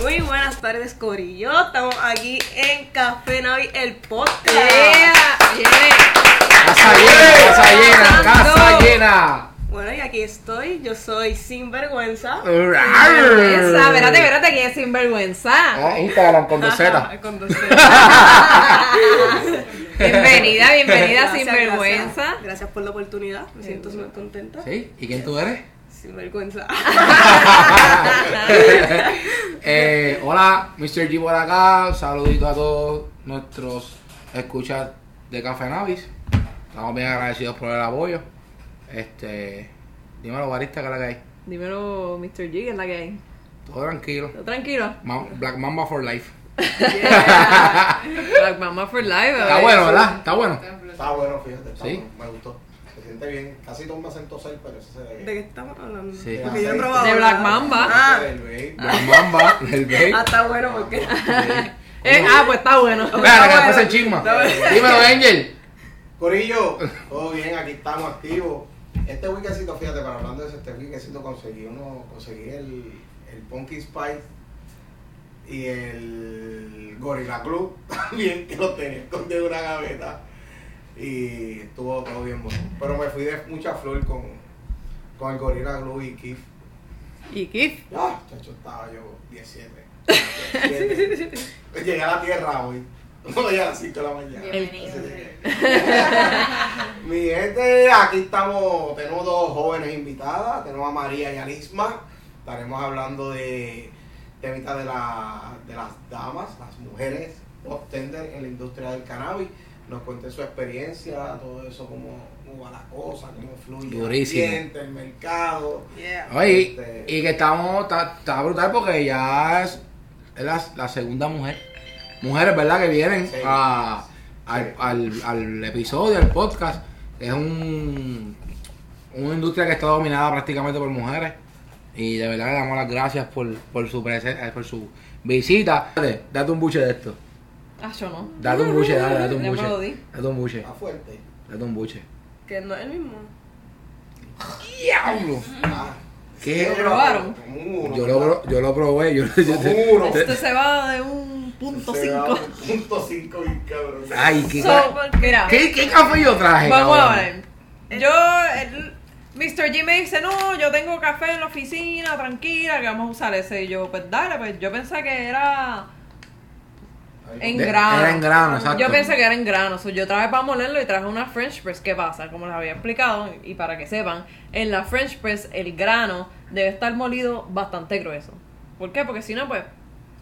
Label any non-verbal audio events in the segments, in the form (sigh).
Muy buenas tardes, Corillo. Estamos aquí en Café Navi, el podcast. Casa llena, casa llena, casa llena. Bueno, y aquí estoy. Yo soy Sinvergüenza. Vergüenza, espérate, espérate, ¿quién es sinvergüenza? Ah, Instagram con dos Z. (laughs) Con dos Z. (laughs) Bienvenida, bienvenida, Gracias, sinvergüenza. Gracias, gracias por la oportunidad. Me siento súper contenta. ¿Sí? ¿Y quién tú eres? Sinvergüenza. (laughs) Eh, hola, Mr. G por acá. Saludito a todos nuestros escuchas de Café Navis. Estamos bien agradecidos por el apoyo. Este, dímelo, barista, que es la que hay. Dímelo, Mr. G, ¿qué es la que hay? Todo tranquilo. ¿Todo tranquilo? Ma- Black Mamba for life. (laughs) Black Mama for Life. Está ¿verdad? bueno, ¿verdad? Está bueno. Está bueno, fíjate. Está ¿Sí? bueno, me gustó. Se siente bien. Casi todo me hacen toser, pero eso se ve ¿De bien. qué estamos hablando? Sí. Porque yo he probado. De Black. Mamba. Ah, El vape. Black Mamba, el babe. ah, está bueno porque. (laughs) Eh, ah, pues está bueno. Espera, que después se chisma. Dímelo, Angel. Corillo, todo bien, aquí estamos activos. Este weekendcito, fíjate, para hablando de eso, este weekendcito conseguí uno, conseguí el, el Punky Spice y el Gorilla Club (laughs) también, que lo tenía escondido en una gaveta. Y estuvo todo bien bueno. Pero me fui de mucha flor con, con el Gorilla Glue y Keith. ¿Y Keith? Ah, chacho, estaba yo 17. 17. (laughs) Llegué a la tierra hoy. No llegué a las 5 de la mañana. Bienvenido. (laughs) Mi gente, aquí estamos, tenemos dos jóvenes invitadas, tenemos a María y a Lisma. Estaremos hablando de temitas de, la, de las damas, las mujeres tender en la industria del cannabis. Nos cuenten su experiencia, todo eso, cómo, cómo va la cosa, cómo fluye Durísimo. el ambiente, el mercado. Yeah. Oye, Este- y que estamos, está, está brutal porque ya es, es la, la segunda mujer. Mujeres, ¿verdad? Que vienen Sí. a, al, Sí. al, al episodio, al podcast. Es un, una industria que está dominada prácticamente por mujeres. Y de verdad le damos las gracias por, por su presencia, por su visita. Date, date un buche de esto. Ah, yo no. Date un buche, dale, date un Ya me lo buche. di. Date un buche, Está fuerte. date un buche. Que no es el mismo. ¡Diablo! Ah, ¿Qué? ¿Lo probaron? Yo lo, yo lo probé, yo, yo-. Esto se va de un punto Se cinco. un Punto cinco, bien cabrón. Ay, qué, So, mira, ¿qué, qué café yo traje? vamos a ver. Yo, el, Mr. G me dice, no, yo tengo café en la oficina, tranquila, que vamos a usar ese. Y yo, pues dale, pues yo pensé que era en De- grano. Era en grano, exacto. Yo pensé que era en grano. So, yo traje para molerlo y traje una French press. ¿Qué pasa? Como les había explicado, y para que sepan, en la French press el grano debe estar molido bastante grueso. ¿Por qué? Porque si no, pues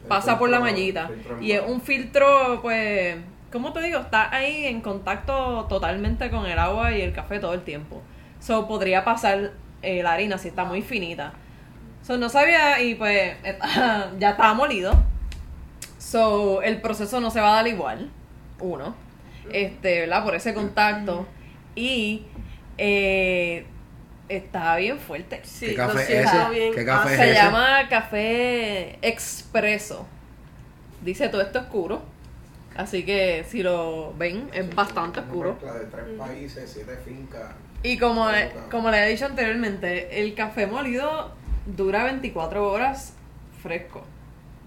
pasa por la mallita. Y es un filtro, pues, ¿cómo te digo? Está ahí en contacto totalmente con el agua y el café todo el tiempo. So, podría pasar eh, la harina si está muy finita. So, no sabía y pues (laughs) ya estaba molido. So, el proceso no se va a dar igual. Uno. Este, ¿verdad? Por ese contacto. Y eh, está bien fuerte. Sí, ¿Qué café lo es siento ese? bien. ¿Qué café Ah, es Se ese? llama café expreso. Dice todo esto oscuro. Así que si lo ven, es bastante Una oscuro. mezcla de tres países, siete fincas. Y como, como le he dicho anteriormente, el café molido dura 24 horas fresco.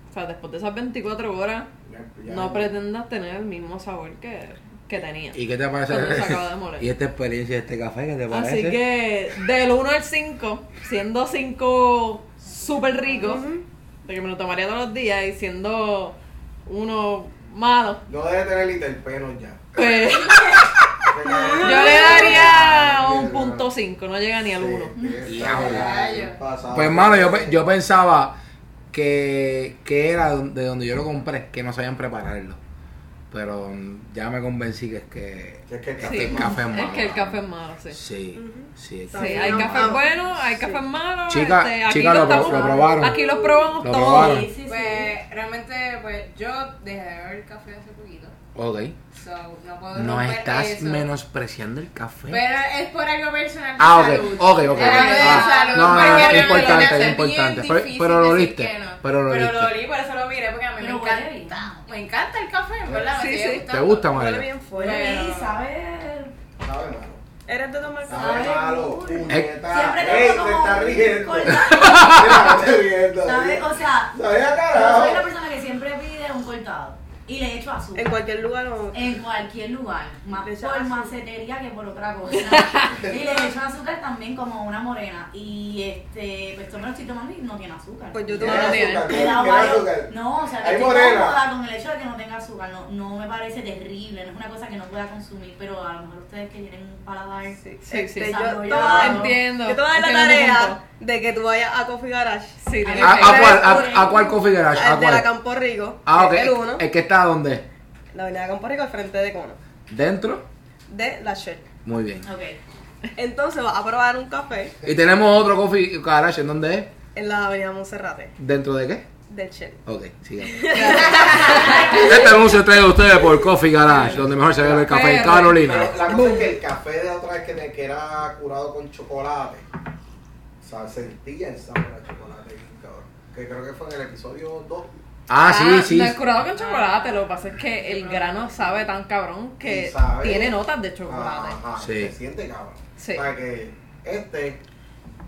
O sea, después de esas 24 horas, Ya- no pretendas tener el mismo sabor que, que tenía. ¿Y qué te parece? Cuando se acaba de (laughs) moler. ¿Y esta experiencia de este café? ¿Qué te parece? Así que del 1 al 5, siendo 5 súper rico, de que me lo tomaría todos los días, y siendo uno malo, No debe tener literpenos ya. pues (laughs) (laughs) Yo le daría un punto 5, no llega ni al 1. Diablo. Pues, mano, yo, yo pensaba que, que era de donde yo lo compré, que no sabían prepararlo. Pero ya me convencí que es que, Que es que el es café que Sí, el café es malo. es que el café es malo, sí. Sí, sí. es Sí, que- hay no, cafés ah, buenos, hay sí. cafés malos. Chica- este, aquí chica, lo estamos- lo probaron. Aquí los probamos Lo todos. probaron. Sí, sí, sí. Pues realmente, pues yo dejé de beber café hace poquito. Ok. So, no puedo No estás eso. menospreciando el café. Pero es por algo personal. de Ah, ok, salud. ok, ok. De Ah, salud, no, no, no, es importante, es importante. Pero, pero lo oliste, que no. pero lo Pero lo oliste. olí, por eso lo miré, porque a mí Pero me huele encanta. Me me encanta el café, en verdad. Sí, me sí. sigue ¿Te gustando. gusta, Huele María? bien fuerte. Sí, sabe. Sabe malo. ¿Eres de tomar Sabe café? malo. Puñeta. Siempre te está un riendo. (laughs) Mira, te riendo. ¿Sabe? O sea, Sabe yo carajo. soy una persona que siempre pide un cortado. Y le echo azúcar. En cualquier lugar o... En cualquier lugar, más por azúcar. macetería que por otra cosa. (laughs) y le echo azúcar también como una morena. Y este, pues yo me lo estoy tomando y no tiene azúcar. Pues yo ¿Qué tomo no azúcar? tiene. ¿Qué Me da qué varios- azúcar? No, o sea, que estoy cómoda con el hecho de que no tenga azúcar. No, no me parece terrible, no es una cosa que no pueda consumir, pero a lo mejor ustedes que tienen un paladar. Sí, Sí, sí. Este, yo Desarrollado. te voy a- Entiendo. Yo te voy a dar la tarea de que tú vayas a Coffee Garage. Sí, ¿A, a cuál, a, a cuál coffee garage? ¿A El de la cuál? Campo Rico. Ah, ok. uno. ¿El que está dónde? La avenida Campo Rico al frente de Cono. ¿Dentro? De la Shell. Muy bien. Ok. Entonces vas a probar un café Y tenemos otro coffee garage, ¿en dónde es? en la avenida Monserrate. ¿Dentro de qué? Del Shell. Ok, sigamos. (laughs) (laughs) este anuncio trae a ustedes por Coffee Garage, donde mejor se bebe el café en Carolina. Pero la cosa es que el café de la otra vez que, era curado con chocolate, o sea, sentía el sabor a chocolate. Que creo que fue en el episodio 2. Ah, sí, sí. No es curado con chocolate, lo que pasa es que el grano sabe tan cabrón que sabe- tiene notas de chocolate. Ajá, Sí. se siente cabrón. Sí. O sea que este.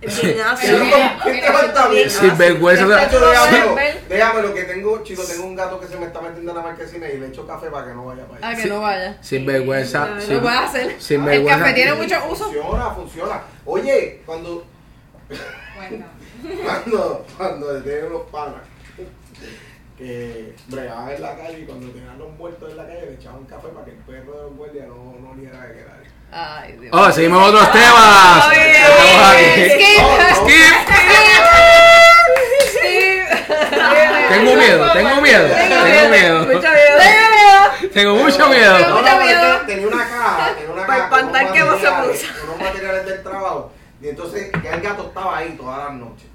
Es bien Sí, (laughs) ácido. ¿Qué te falta bien? Sin vergüenza. Déjamelo, ver. déjamelo que tengo, chico, tengo un gato que se me está metiendo en la marquesina y le echo café para que no vaya para A allá. que no vaya. Sin vergüenza. Lo sin- Lo puede hacer. Sin el café tiene mucho uso. Funciona, funciona. Oye, cuando Bueno. (laughs) cuando, cuando tienen unos panas que bregaban en la calle y cuando tenían los muertos en la calle le echaban café para que el perro de los guardias no, no oliera de quedar. Ay, Dios. Oh, seguimos otros temas. Oye, Estamos aquí. Skip. No. Skip. Tengo miedo, tengo miedo, tengo miedo. Mucho miedo. Tengo mucho miedo. No, Mucho miedo. tenía una caja, tenía una Para caja con espantar unos que no se puso. unos materiales del trabajo. Y entonces ya el gato estaba ahí todas las noches.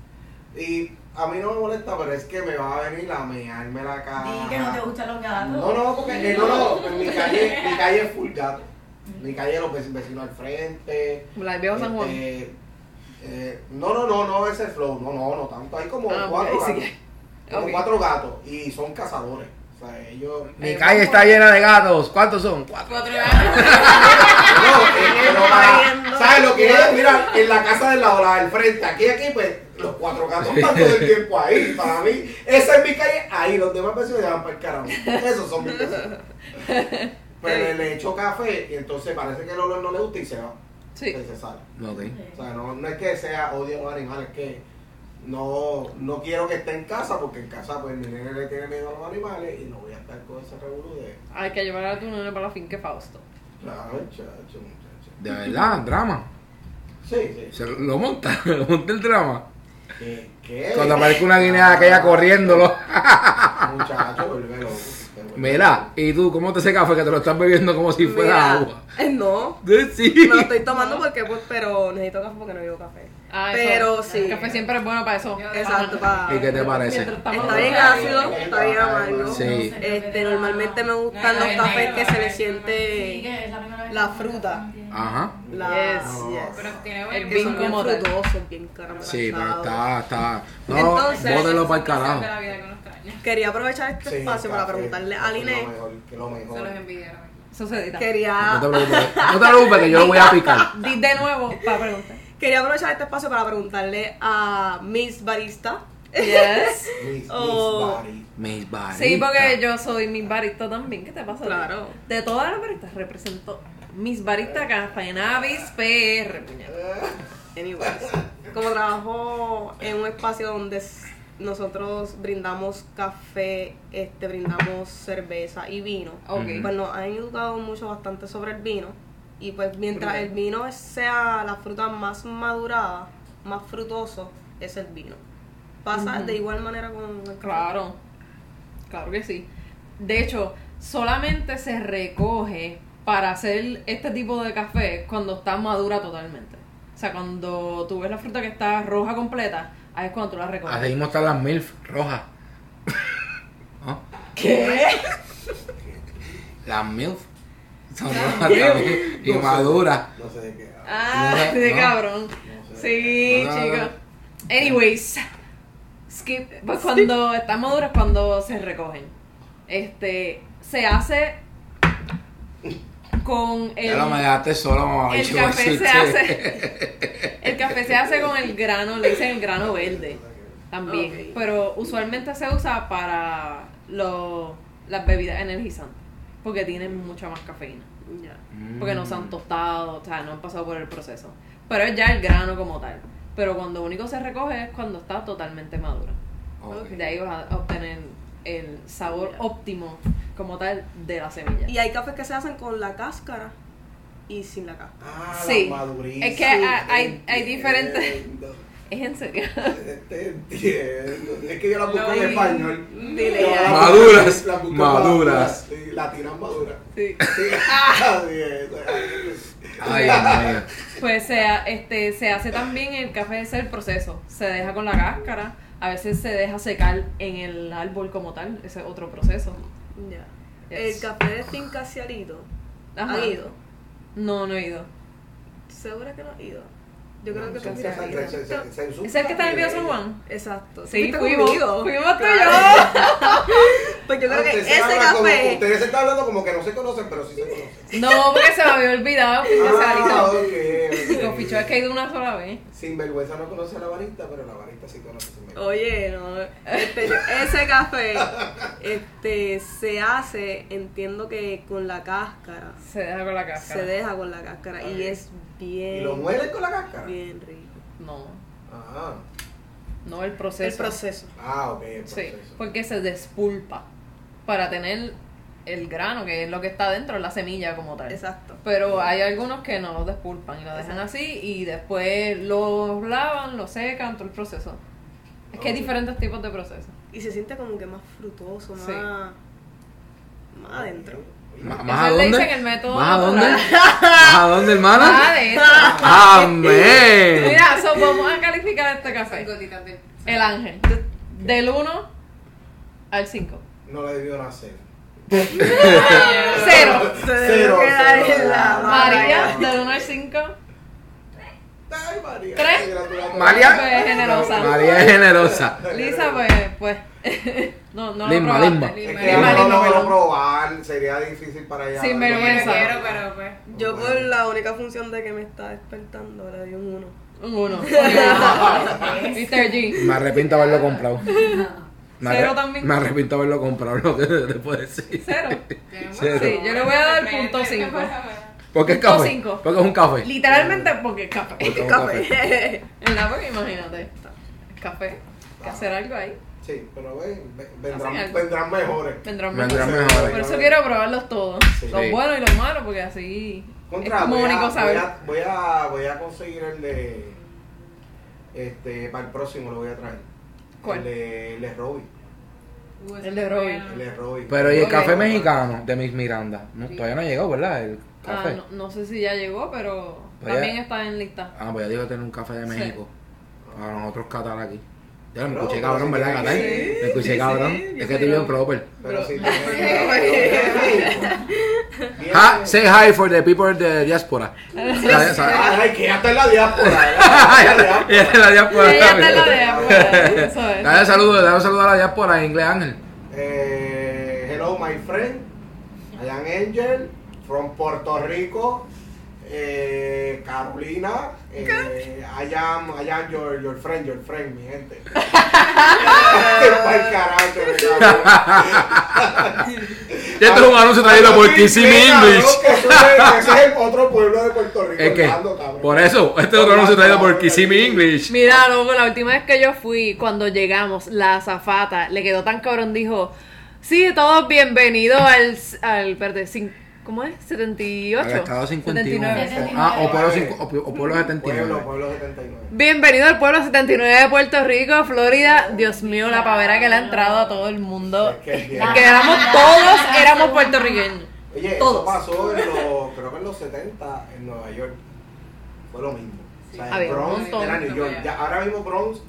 Y a mí no me molesta, pero es que me va a venir a mearme la caja. Di que no te gustan los gatos. No, no, porque eh, no, no, (laughs) en mi calle, mi calle es full gato. Mi calle los vec- vecinos al frente. La viejo San Juan. este, eh, no, no, no, no es el flow, no, no, no tanto. Hay como Ah, cuatro sí. gatos. Como cuatro gatos y son cazadores. Ellos. Mi calle está llena de gatos. ¿Cuántos son? Cuatro. Cuatro. No, eh, (laughs) pero para- Riendo. ¿Sabes lo que es? Mira, en la casa del lado, la del frente, aquí, aquí, pues los cuatro gatos están todo el tiempo ahí. Para mí, esa es mi calle, ahí, los demás vecinos ya van para el carajo. Esos son mis vecinos. Pues le, le echo café y entonces parece que el olor no le gusta y se va. Sí. Y se sale. Ok. O sea, no, no es que sea odio a los animales, es que no, no quiero que esté en casa porque en casa pues mi nene le tiene miedo a los animales y no voy a estar con ese revolú de... Hay que llevar a tu nene para la finca Fausto. Claro, chacho, muchacho. De verdad, drama. Sí, sí. Se lo monta, (laughs) lo monta el drama. ¿Qué? ¿Qué? Cuando aparezca una guinea aquella corriéndolo. Muchacho, vuelve loco. Mira. ¿y tú cómo te ese café que te lo estás bebiendo como si fuera Mira, agua? eh, No. (laughs) Sí. Me lo estoy tomando porque, pues, pero necesito café porque no bebo café. Ah, eso. pero sí. El café siempre es bueno para eso. Exacto, para... ¿Y qué te parece? Está bien ácido, está bien amargo. Sí. Este, normalmente me gustan los cafés que se le siente la fruta. Ajá. La, Yes, yes. Pero tiene El bien como tal. frutosos, bien caramelizados. Sí, pero está, está. No, Entonces- bótelo para el carajo. Quería aprovechar este Sí, espacio para preguntarle a Liné. Lo mejor, que Se los envidiaron. Edita. No Quería, te preocupes, no te preocupes que yo lo voy a picar. Di de nuevo para preguntar. Quería aprovechar este espacio para preguntarle a Miss Barista. Yes. (laughs) Miss, Miss Oh. Sí, porque yo soy mis barista también. ¿Qué te pasa? Claro. De todas las baristas represento mis baristas Café Navis PR, puñal. Anyways, como trabajo en un espacio donde nosotros brindamos café, este, brindamos cerveza y vino, Ok. pues nos han educado mucho bastante sobre el vino. Y pues mientras el vino sea la fruta más madurada, más frutoso, es el vino. Pasa de igual manera con el café. Claro, claro que sí. De hecho, solamente se recoge para hacer este tipo de café cuando está madura totalmente. O sea, cuando tú ves la fruta que está roja completa, ahí es cuando tú la recoges. Así mismo están las MILF rojas. ¿Qué? (laughs) Las MILF son rojas también y No sé. maduras. No sé de qué. Ah, No, de cabrón. Sí, no. Anyways, skip. Pues cuando están maduras, cuando se recogen. Este, se hace con el, Ya lo me dejaste solo, mamá. el café se hace, (laughs) el café se hace con el grano, le dicen el grano verde también, pero usualmente se usa para lo- las bebidas energizantes, porque tienen mucha más cafeína, Ya. porque no se Mm. han tostado, o sea, no han pasado por el proceso, pero es ya el grano como tal, pero cuando único se recoge es cuando está totalmente madura. De ahí vas a obtener el sabor óptimo como tal de la semilla. Y hay cafés que se hacen con la cáscara y sin la cáscara. Ah, Sí. la madurez. Es que hay- hay- hay diferentes- Es en serio. Te entiendo. Es que yo la busco en español. Dile Yo ya. la Maduras, la busco maduras. Sí, latinas maduras. Sí. (laughs) Ay. Pues se, ha- este, se hace también el café, ese es el proceso. Se deja con la cáscara, a veces se deja secar en el árbol como tal, ese es otro proceso. Ya. Yes. El café de finca. Ajá. ¿Han ido? No, no he ido. ¿Segura que no has ido? Yo creo que tú se- fuiste se- ahí. Se- se- se ensucia ¿Es el que está en Viejo San Juan? Exacto. Sí, ¿Fuiste fuimos. Fuimos tú y Claro. (laughs) Pues yo creo que Ustedes se ese café. ustedes se están hablando como que no se conocen, pero sí se conocen. No, porque se me había olvidado. Ah, ok. Con Picho es que he ido una sola vez. Sinvergüenza no conoce a la barista, pero la barista sí conoce a Sinvergüenza. Oye, no, este, ese café (laughs) este, se hace, entiendo que con la cáscara. Se deja con la cáscara. Se deja con la cáscara y es bien. ¿Y lo muelen con la cáscara? Bien rico. No, Ah, no el proceso. El proceso. ah, ok, el Sí, porque se despulpa para tener el grano, que es lo que está dentro, la semilla como tal. Exacto. Pero hay algunos que no lo despulpan y lo dejan así y después los lavan, lo secan, todo el proceso. Es que hay diferentes tipos de procesos. Y se siente como que más frutoso, más, Sí. más adentro. ¿Más a le dónde? dicen el método ¿Más a dónde? (laughs) ¿Más a dónde, hermana? Nada de eso. Amén. Mira, so, vamos a calificar este café. El ángel. Del 1 al 5. No le debió nacer. (laughs) Cero. Cero. María, del 1 al 5. Ay, María. Tres. María. Pues generosa. María es generosa. Lisa, pues, pues. (laughs) no, no lo Limba, probaste. limba. Es Limba, que limba, no lo limba, probar, sería difícil para ella. Sin vergüenza. quiero, pero pues. Yo por la única función de que me está despertando le di un 1. Un 1. (laughs) Mr. G. Me arrepiento de haberlo comprado. Me arre- Cero también. Me arrepiento haberlo comprado, lo que te puedo decir. Cero. (laughs) Cero. Sí, yo le voy a dar punto 5. Porque es Punto café. cinco. Porque es un café. Literalmente porque es café. Porque es Café. ¿Verdad? (laughs) Porque imagínate. Es café. Hay que hacer algo ahí. Sí, pero ven, vendrán, vendrán mejores. Vendrán Vendrán mejores. mejores. Por eso quiero probarlos todos. Sí. Los buenos y los malos, porque así Contra, es como voy, a, único voy, saber. a, voy, a, voy a conseguir el de. Este, para el próximo lo voy a traer. ¿Cuál? El de, el de Robbie. El de Robbie. El de. Pero y el Ok. café mexicano de Miss Miranda. No, todavía no ha llegado, ¿verdad? El Ah, café. no, no sé si ya llegó, pero Pues también ya- está en lista. Ah, pues ya digo tener un café de Sí. México. Para nosotros catar aquí. Ya me escuché cabrón, ¿verdad, Me escuché sí, cabrón. sí, es que bien sé. proper. Pero si Ha, say hi for the people de diáspora. ¿Sabes? ¿Sabes? Ay, que ya está en la diáspora. ya está en la (laughs) diáspora. Ella está en la diáspora. Dale saludo, dale un saludo a la diáspora en inglés, Ángel. Eh, hello, my friend. I am Angel from Puerto Rico. Eh, Carolina. Eh, I am, I am your, your friend, your friend, mi gente. (laughs) (laughs) Este es un anuncio traído por Kissimmee Cabrón, English. Ese es, el otro pueblo de Puerto Rico. Es que, Orlando, cabrón. por eso, este es otro anuncio traído por Kissimmee English. Mira, loco, la última vez que yo fui, cuando llegamos, la azafata le quedó tan cabrón, dijo, sí, todos bienvenidos al, al, cin- ¿cómo es? 78. Al estado 51. 79. Ah, o pueblo, cinco- o, pueblo 79. Pueblo, pueblo 79. Bienvenido al pueblo 79 de Puerto Rico, Florida. Dios mío, la pavera que le ha entrado a todo el mundo. Es que es bien. Que éramos todos, éramos puertorriqueños. Oye, Todos. eso pasó en los, creo que en los 70 en Nueva York. Fue lo mismo. O sea, un Bronx era New York. Ya, ahora mismo Bronx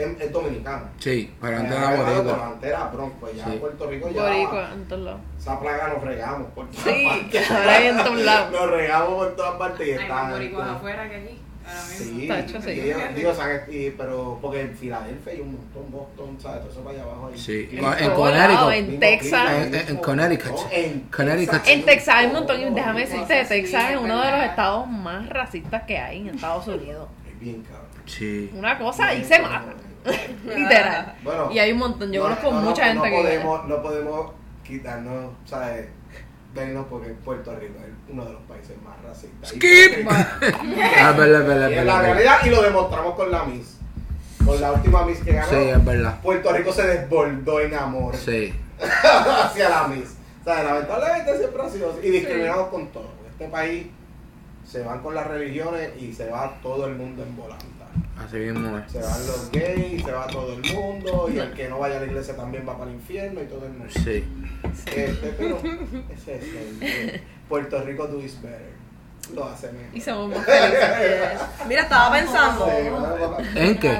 es, es dominicano. Sí, pero antes era boricua. antes era Bronx, pues ya Sí. Puerto Rico ya. Boricua, en todos lados. Esa plaga nos regamos por todas Sí, partes. ahora hay en todos (laughs) lados. Nos regamos por todas partes y Hay está. boricuas afuera que aquí. Sí, Tacho, sí. ellos- digo, o sea, y- pero porque en Filadelfia hay un montón, Boston, ¿sabes? Todo eso para allá abajo. ahí. Sí. Y- En todo Connecticut. lado, en Texas. En- en mismo- Connecticut. en Connecticut. En Texas hay un montón, y déjame decirte, así. Texas es uno de los estados más racistas que hay en Estados Unidos. Es bien cabrón. Sí. Una cosa y se mata. (laughs) Literal. Bueno, Y hay un montón, yo no- conozco no, mucha no, gente no que... Podemos, no podemos quitarnos, ¿sabes? Vernos porque Puerto Rico es uno de los países más racistas. Skip. (laughs) Ah, es verdad, es verdad, es la verdad. realidad y lo demostramos con la Miss. Con la última Miss que ganó. Sí, es verdad. Puerto Rico se desbordó en amor Sí. (laughs) hacia la Miss. O sea, lamentablemente siempre ha sido así. Y discriminamos con todo. Este país se van con las religiones y se va todo el mundo en volanta. Así mismo es. Se van los gays, se va todo el mundo, y el que no vaya a la iglesia también va para el infierno y todo el mundo. Sí. Este, pero ese es el Puerto Rico do is better. Lo hace mejor. Y somos más felices. Mira, estaba pensando, ¿En qué?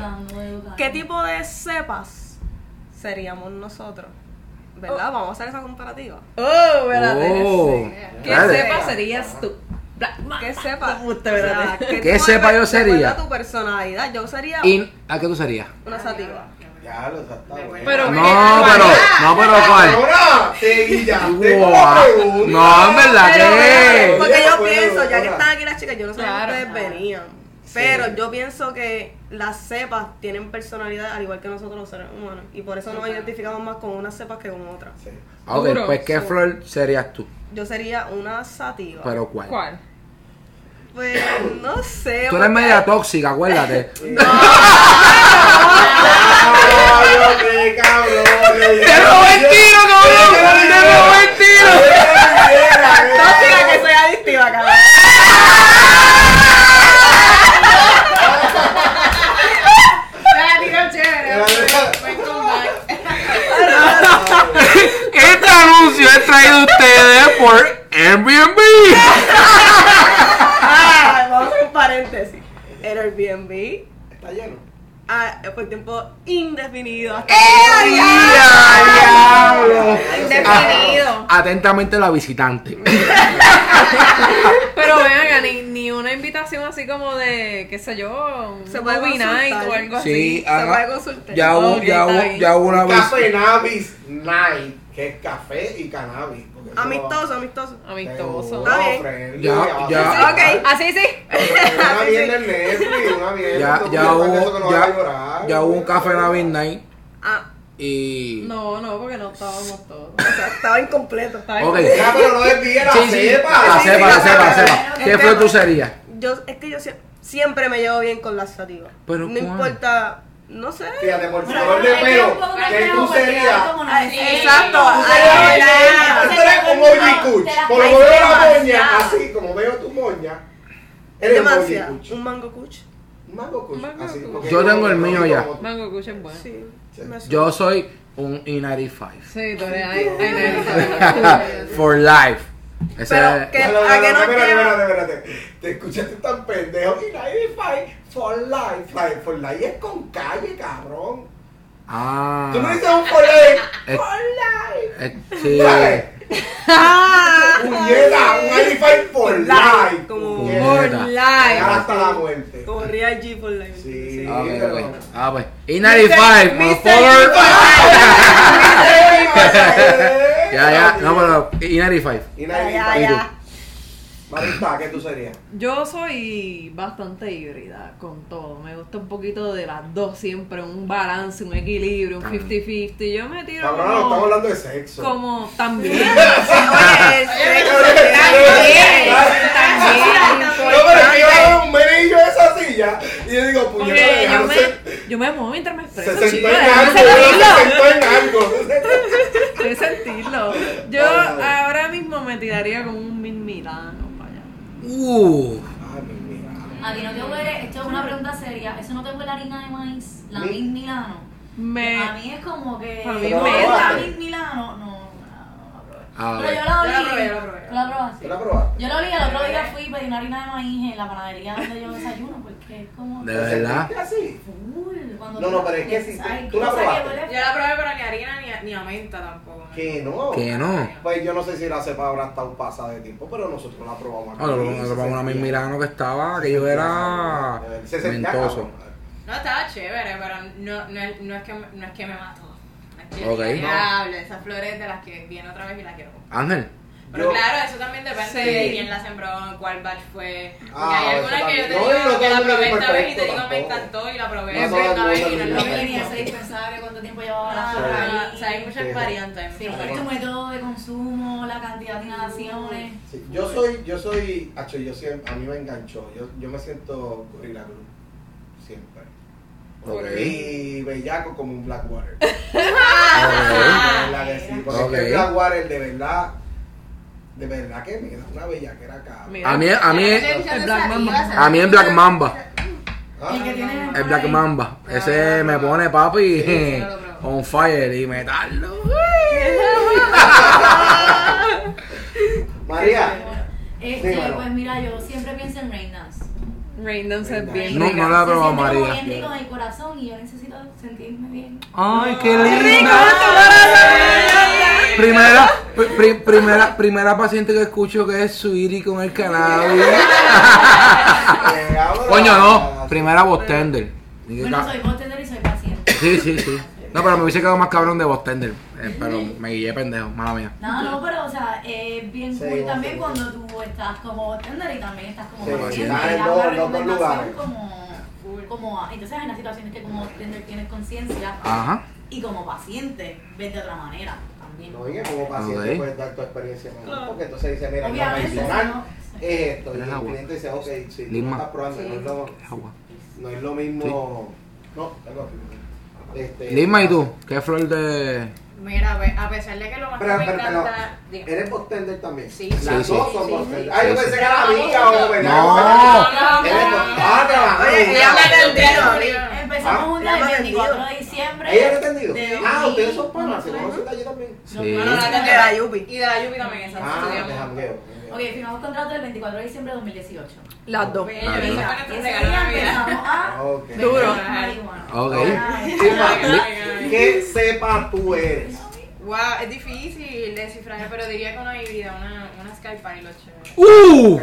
¿qué tipo de cepas seríamos nosotros? ¿Verdad? Vamos a hacer esa comparativa. Oh, espérate. Oh. ¿Qué Dale. cepa serías tú? Black Ma- ¿Qué cepa? Me gusta, ¿verdad? ¿qué ¿Qué tipo cepa de- yo sería? tu personalidad. Yo sería ¿Y a qué tú serías? una sativa. Ya lo está bueno. Pero- No, pero, no, pero ¿cuál? Pregunta. No, en verdad Pero, que. Porque yo pienso, ya que están aquí las chicas, yo no sé Claro, dónde ustedes claro. venían. Pero yo pienso que las cepas tienen personalidad al igual que nosotros los seres humanos. Y por eso nos identificamos más con unas cepas que con otras. Sí. Ok, pues ¿qué flor serías tú? Yo sería una sativa. Pero ¿cuál? ¿Cuál? Pues no sé. Tú eres porque- media tóxica, acuérdate. ¡Te robó el tiro, cabrón! ¡Te robó el tiro! Tóxica que soy adictiva, cabrón. Este anuncio es traído a ustedes por Airbnb. (laughs) Ah, vamos a hacer un paréntesis. El Airbnb Está lleno. ah, por tiempo indefinido. hasta ¡Eh, diablo! Indefinido. Ah, Atentamente la visitante. (laughs) Pero ven acá, ni, ni una invitación así como de, qué sé yo, un Se puede night o algo Sí, así. Se haga- puede consultar. ya hubo, ya hubo, ya hubo una vez. Café Navis Night, que es café y cannabis. Amistoso, amistoso. Amistoso. Está bien. friendly, Ya, ya. Ok. Así sí. Una mierda en Netflix, una mierda. Ya, ya hubo, ya, llorar, ya hubo un café Navid Night Ah, y. No, no, porque no estábamos todos. (laughs) o sea, estaba incompleto. Estaba Ok. Ya, pero no desvíe la Sí, sí, cepa. la Sí, cepa, la la cepa, la cepa. ¿Qué tema. tú serías? Yo, es que yo sie- siempre me llevo bien con las sativas. Pero no ¿cuál? importa, no sé. Fíjate, por de es que pelo, tú serías. Ah, exacto. Tú serías- como Por lo que veo la moña, así como veo tu moña. Es Eres demasiado. Un mango kuch. Un mango así, porque Yo tengo el mío ya. Mango Kush es bueno. Sí. Yo soy un E95. Sí, tú eres ahí. ahí, For life. Ese Pero que- No, no, ¿a no, qué no, nos espérate, lleva? espérate, espérate. Te escuchaste tan pendejo. Y 95 for life. Like, for life es con calle, cabrón. Ah. Tú no dices un for life. Eh. For life. Eh, (laughs) sí. ¿Sabes? Puñeta, un 95 for life. Como- live. Llegar hasta la muerte. Como Real G por life. Sí. Ah, ok, pero- ok. Ah, pues. E95, Mr. motherfucker. (laughs) (laughs) Eh, Ya, ya. No, pero E95. Y Ya, ya, ¿Y tú? ya. Marita, ¿qué tú serías? Yo soy bastante híbrida con todo. Me gusta un poquito de las dos siempre, un balance, un equilibrio, un 50-50. Yo me tiro Cabrón, no estamos como, hablando de sexo. como también. Oye, el sexo También, también. No, pero es que yo hago un menillo de esa silla y yo digo, puñeta, Porque yo me, yo me muevo mientras me Se expreso, sentó chicos. en algo, se sentó en algo. Déjame sentirlo. Yo ahora mismo me tiraría como un mil milano para allá. Uh. A ti no te huele, esto es una pregunta seria, ¿eso no te huele a harina de maíz? La Mi- Miss Milano. Me, A mí es como que. A mí me la. Miss Milano, no, no, no, no, bro. Ah, Pero yo la olí. Yo la probé, yo la probé. ¿Tú la probaste? ¿Tú la probaste? Yo lo olí, el otro día fui y pedí una harina de maíz en la panadería donde yo desayuno, porque es como... De verdad. ¿Te sentiste así? Full, cuando No, no, pero es que si tú la probaste. Yo la probé, pero ni harina ni, ni a menta tampoco. Que no. Que no. Pues yo no sé si la cepa habrá estado pasada de tiempo, pero nosotros la probamos aquí. Ah, lo se probamos una Milano que estaba, que yo era. Se sentía mentoso. No, estaba chévere, pero no, no, es, no, es que, no es que me mató. No es que Ok. diablo, esas flores de las que viene otra vez y la quiero comprar. Ángel. Pero Yo- claro, eso también depende Sí. de quién la sembró, cuál batch fue. Porque Ah, hay algunas que yo te también. No, y digo no que la el probé es esta vez y te digo me encantó y la probé el esta vez y no es lo mismo. ese dispensario, cuánto tiempo llevaba la Ah, flor o sea, hay muchas Sí. variantes. Sí, variantes. método de consumo, la cantidad de inhalaciones. Sí, Yo soy, yo soy, acho, yo siempre, a mí me enganchó. Yo, yo me siento Gorilla Glue. Siempre. Y bellaco como un Blackwater. Que (laughs) sí, porque el Blackwater de verdad, de verdad que me da una bellaquera acá. Mira. A mí, a mí, El Black Mamba. a mí el Black Mamba. Ah, tiene- El Black Mamba. Ese me pone papi Sí, (laughs) on fire y metallo. (laughs) María, Este, pues mira, yo siempre pienso en Rain Dance es bien No, no la he Se probado, siente como María. bien rico en el corazón y yo necesito sentirme bien. Ay, qué linda. Primera, pri- pri- primera, primera paciente que escucho que es Sweetie con el cannabis. (laughs) Coño, no. Primera bostender. Bueno, soy bartender y soy paciente. Sí, sí, sí. No, pero me hubiese quedado más cabrón de bostender. Eh, pero me guillé pendejo, mala mía. No, no, pero o sea, es bien Sí, cool sí, también sí. cuando tú estás como bartender y también estás como Sí, paciente. estás y en dos- dos lugares. como, como, entonces en las situaciones que como bartender tienes conciencia y como paciente ves de otra manera también. No, y que como paciente puedes dar tu experiencia mejor, porque entonces dice, mira, lo medicinal ¿no? es esto, y ¿Tienes el agua? cliente dice, ok, si tú estás probando, no es lo, Agua. no es lo mismo, no, aquí. Este, Lima, ¿y tú? ¿Qué flor de...? Mira, pues, a pesar de que lo más Pero, que me pero, pero, encanta. Dime. ¿eres bartender también? Sí, Las sí, dos sí. son Sí, sí. Ah, yo Sí, pensé sí. que era amiga o ¿verdad? No. Eres bar- Ah. Oye, ella me atendió. Empezamos Ah, juntas ya el me 24 de diciembre. ¿Ella no ha entendido? Ah, ustedes 2000. son panas, se conocen de allí también. Sí. No, no, no, De la Yupi. Y de la Yupi también, esa Ah, de estudiamos. Ok, firmamos contrato el 24 de diciembre de 2018. Las dos. Ah, ese ¿verdad? fue Y nuestro ese regalo de día Navidad. empezamos a Ok. Duro. marihuana. Ok. Ay, Lima, Ay, ¿qué cepa tú eres? Wow, es difícil descifrar, pero diría que una híbrida, una, una Sky Pilot chévere. ¡Uh!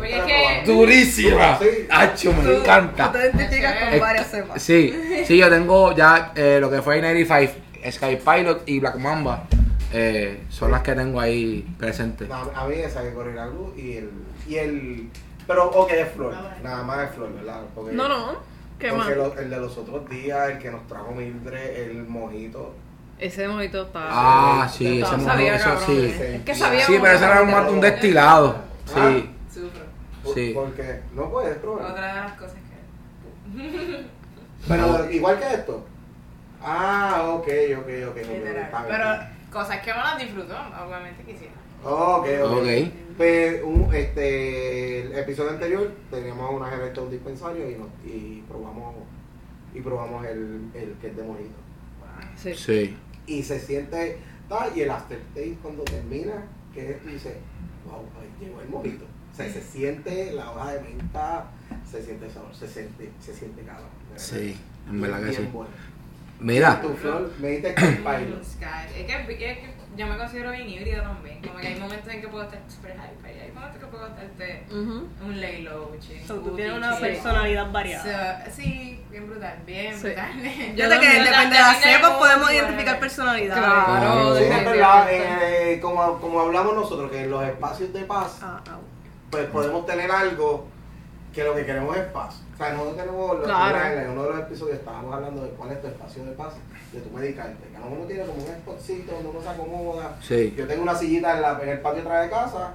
Oye, es que- Durísima. Sí. Hacho, me encanta. Tú te identificas con varias cepas. Sí, sí, yo tengo ya eh, lo que fue 95, Sky Pilot y Black Mamba. Eh, son las que tengo ahí presentes. No, a mí esa que corre la luz y el, y el. Pero, ok, es flor. Nada más es flor, ¿verdad? Porque, No, no. ¿Qué más? lo- el de los otros días, el que nos trajo Mildred, el mojito. Ese mojito está. Ah, sí, ese sabía, mojito, eso cabrón. sí. Es que sabía Sí, pero ese era un, un destilado. Sí, Ah. Sufro. Por- Sí. Porque no puedes probar. Otra de las cosas que. Pero igual que esto. Ah, ok, ok, ok. Literal. Pero cosas que no las disfruto, obviamente quisiera. Ok, ok. Ok. Pues, un, este, el episodio anterior teníamos una gerente de un dispensario y, nos, y probamos y probamos el, el que es de mojito. Sí. sí. Y se siente, ta, y el aftertaste cuando termina, que dices, wow, ahí llegó el mojito. O sea, se siente la hoja de menta, se siente el sabor, se siente, se siente verdad. Sí, en verdad que Bien sí. bueno. Mira, Tu flor, me diste. (coughs) Es que, es que yo me considero bien híbrida también. Como que hay momentos en que puedo estar super hype y hay momentos que puedo estar este, Ujú. un lay low, chill. So, tú tienes una personalidad variada. So, sí, bien brutal, bien Sí. brutal. Yo (laughs) sé que depende de las cepas podemos identificar personalidad. personalidades. Claro, Sí, es verdad, eh, como, como hablamos nosotros, que en los espacios de paz, Ah, ah. pues podemos tener algo que lo que queremos es paz. O sea, nosotros tenemos, lo- Claro. en uno de los episodios estábamos hablando de cuál es tu espacio de paz, de tu medicante. Cada uno tiene como un spotcito donde uno se acomoda. sí. Yo tengo una sillita en, la, en el patio atrás de casa,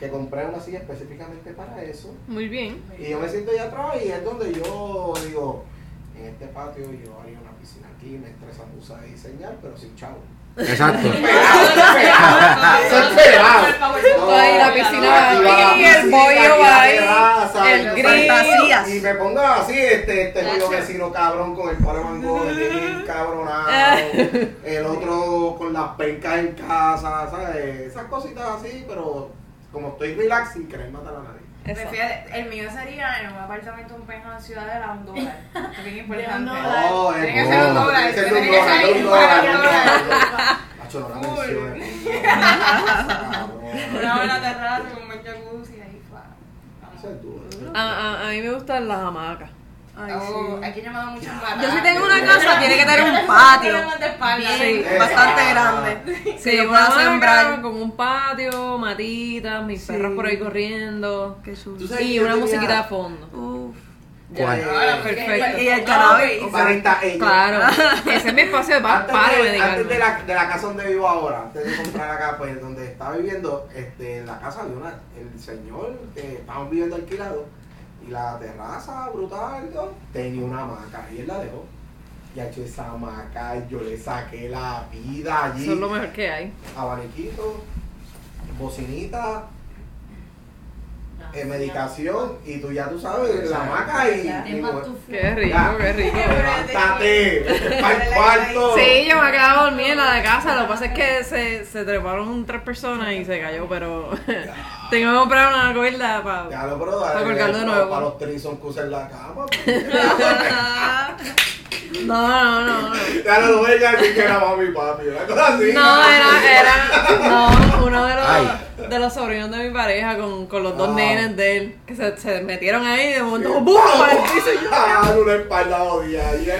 que compré una silla específicamente para eso. Muy bien. Y yo me siento allá atrás y es donde yo digo, en este patio yo haría una piscina aquí, me estresa musa de diseñar, pero sin chavo. Exacto. Eso es pelado. Ahí la piscina va ahí, el aquí va ahí, el Fantasías. Y y me ponga así, este, este mío vecino cabrón con el palo mango, bien cabronado, (laughs) el otro con las pencas en casa, ¿sabes? Esas cositas así, pero como estoy relax sin querer matar a nadie. Fíjate, el mío sería en un apartamento, un en Ciudadela, un dólar. (laughs) Esto es bien importante. No, Tiene que ser un dólar. Tiene que ser un dólar. Macho, no la menciones. (laughs) Una buena terraza con un buen jacuzzi ahí, duro. A, a, a mí me gustan las hamacas. Ay, Oh, sí. aquí yo me da muchas matas. Yo si tengo una casa, tiene que tener un (laughs) patio. De Sí. bastante grande. Sí, yo hamaca sembrar. con un patio, matitas, mis Sí. perros por ahí corriendo. Qué chulo. Y una musiquita de fondo. Uf. Ya, ¿Cuál? Ahora, perfecto. Y el cannabis. Ahí está ella. Claro, (laughs) ese es mi espacio de paz Antes, para de, antes de, la, de la casa donde vivo ahora, antes de comprar acá, pues donde estaba viviendo, este, en la casa había una, el señor que estábamos viviendo alquilado y la terraza brutal, ¿no? tenía una hamaca y él la dejó. Y ha hecho esa hamaca, y yo le saqué la vida allí. Eso es lo mejor que hay. Abaniquito, bocinita, eh, medicación y tú ya tú sabes, la hamaca y. Bueno, Qué rico, ya, (laughs) qué rico. Levántate, para el cuarto. Sí, yo me quedaba dormida en la de casa. Lo que pasa es que se, se treparon tres personas y se cayó, pero (laughs) tengo que comprar una cuerda para. Ya lo pero Para colgarlo de nuevo. Para los trison que usan la cama. pues. (laughs) No, no, no, no. ya no lo voy a decir que era mami papi, una cosa así. No, era, era no, uno de Ay. De los sobrinos de mi pareja con, con los dos Ah. nenes de él, que se, se metieron ahí y de momento ¡bum! por el piso y yo- Ah, una espalda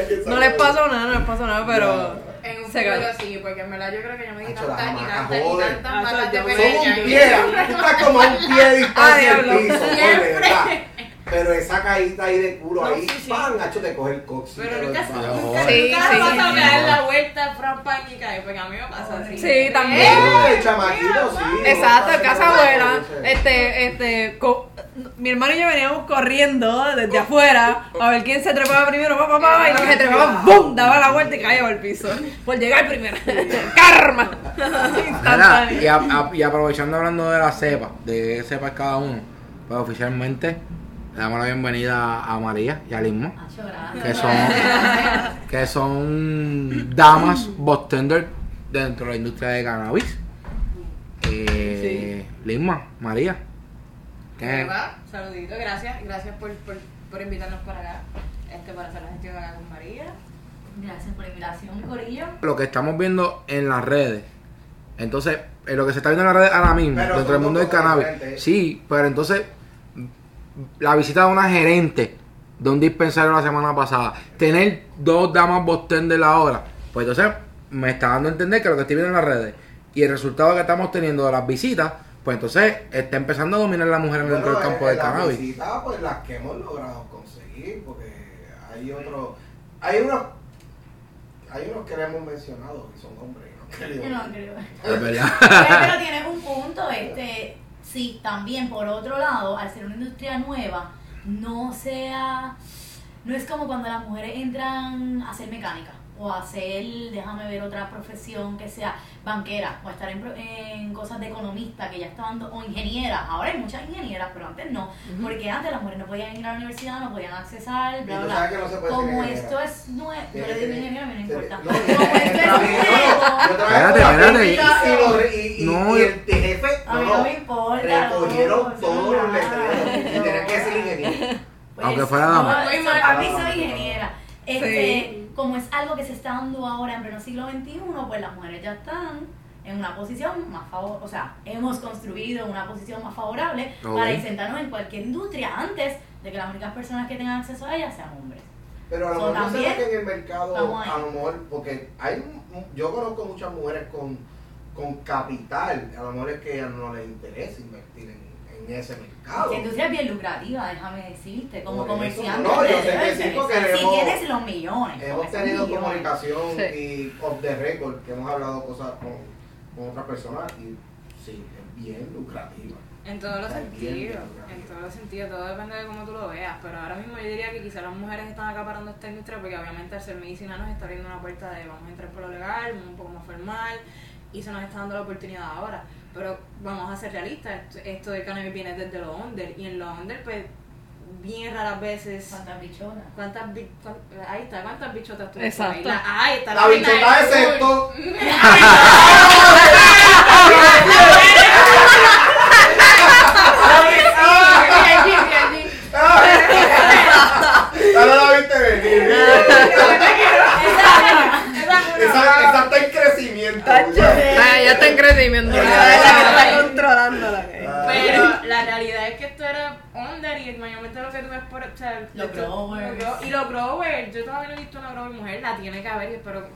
que No les pasó nada, no les pasó nada, pero En un se cayó. sí, porque en verdad yo creo que yo me di tantas y tantas y tantas matas de me- Son un pie, tú estás como un pie de distancia Ah, del piso, Siempre. Pero esa caída ahí de culo No, ahí, sí, sí. pan, hacho, te coge el cox. Pero nunca se nunca. Sí, nunca sí. No. dar la vuelta, fran pan y porque a mí me pasa así. Sí, también. Eh, chamaquito, sí. Exacto, en casa abuela, este, este, mi hermano y yo veníamos corriendo desde afuera a ver quién se trepaba primero, papá, papá, y el que se trepaba, ¡bum! daba la vuelta y caía al piso, por llegar primero. (laughs) ¡Karma! Mira, y, a- a- y aprovechando hablando de la cepa, de qué cepa es cada uno, pues oficialmente le damos la bienvenida a María y a Lismo, gracias. que son, que son damas bostender dentro de la industria de cannabis. Eh, Lisma, María. ¿qué? verdad, saludito, gracias, gracias por, por, por invitarnos para acá, este, para hacer la gestión acá con María. Gracias por la invitación, Corillo. Lo que estamos viendo en las redes. Entonces, en lo que se está viendo en las redes ahora mismo, Pero dentro del mundo del cannabis. Sí, pero entonces, la visita de una gerente de un dispensario la semana pasada, tener dos damas bostender ahora, pues entonces me está dando a entender que lo que estoy viendo en las redes y el resultado que estamos teniendo de las visitas, pues entonces está empezando a dominar la mujer dentro del campo del las cannabis. visitas, pues las que hemos logrado conseguir, porque hay otros, hay unos, hay unos que le hemos mencionado y son hombres, ¿no? Que no creo. Es verdad. Pero tienes un punto, este, sí, también por otro lado, al ser una industria nueva, no sea, no es como cuando las mujeres entran a hacer mecánica o hacer, déjame ver otra profesión que sea banquera o estar en, pro- en cosas de economista que ya está dando, o ingeniera, ahora hay muchas ingenieras, pero antes no, porque antes las mujeres no podían ir a la universidad, no podían accesar, bla, bla, no Como ingeniera. esto es nuevo, yo le digo ingeniera, a mí no importa. Como esto es nuevo, Espérate, espérate. y No, el jefe, A no, mí no, me importa. recogieron todos los letreros y tenían que ser ingeniero. Pues, Aunque fuera dama. a mí soy ingeniera. Este. Como es algo que se está dando ahora en pleno siglo XXI, pues las mujeres ya están en una posición más favorable, o sea, hemos construido una posición más favorable para insertarnos en cualquier industria antes de que las únicas personas que tengan acceso a ella sean hombres. Pero a lo So, mejor no se también ve que en el mercado, a lo mejor, porque hay, yo conozco muchas mujeres con, con capital, a lo mejor es que a no les interesa invertir en, en ese mercado. La industria es bien lucrativa, déjame decirte, como comerciante. no, yo sé que sí, porque si hemos- tienes los millones. Hemos tenido millones. comunicación Sí. y off the record, que hemos hablado cosas con, con otras personas y sí, es bien lucrativa. En todos los sentidos, en todos los sentidos, todo depende de cómo tú lo veas, pero ahora mismo yo diría que quizás las mujeres están acaparando esta industria porque obviamente al ser medicina nos está abriendo una puerta de vamos a entrar por lo legal, un poco más formal y se nos está dando la oportunidad ahora, pero vamos a ser realistas, esto, esto del cannabis viene desde los under y en los under pues bien raras veces. ¿Cuántas bichonas? ¿Cuántas bi- cuán- ahí está, ¿cuántas bichotas tú Exacto. ahí? La- ahí está, La reina bichota es esto. (laughs) (laughs) Ya no la viste venir. Esa, esa está en crecimiento. Ah, La que está que. Pero la realidad es que esto era under y mayormente lo que tú ves por. O sea, Los growers. Y los growers, yo todavía no he visto una grower mujer, la tiene que haber y espero,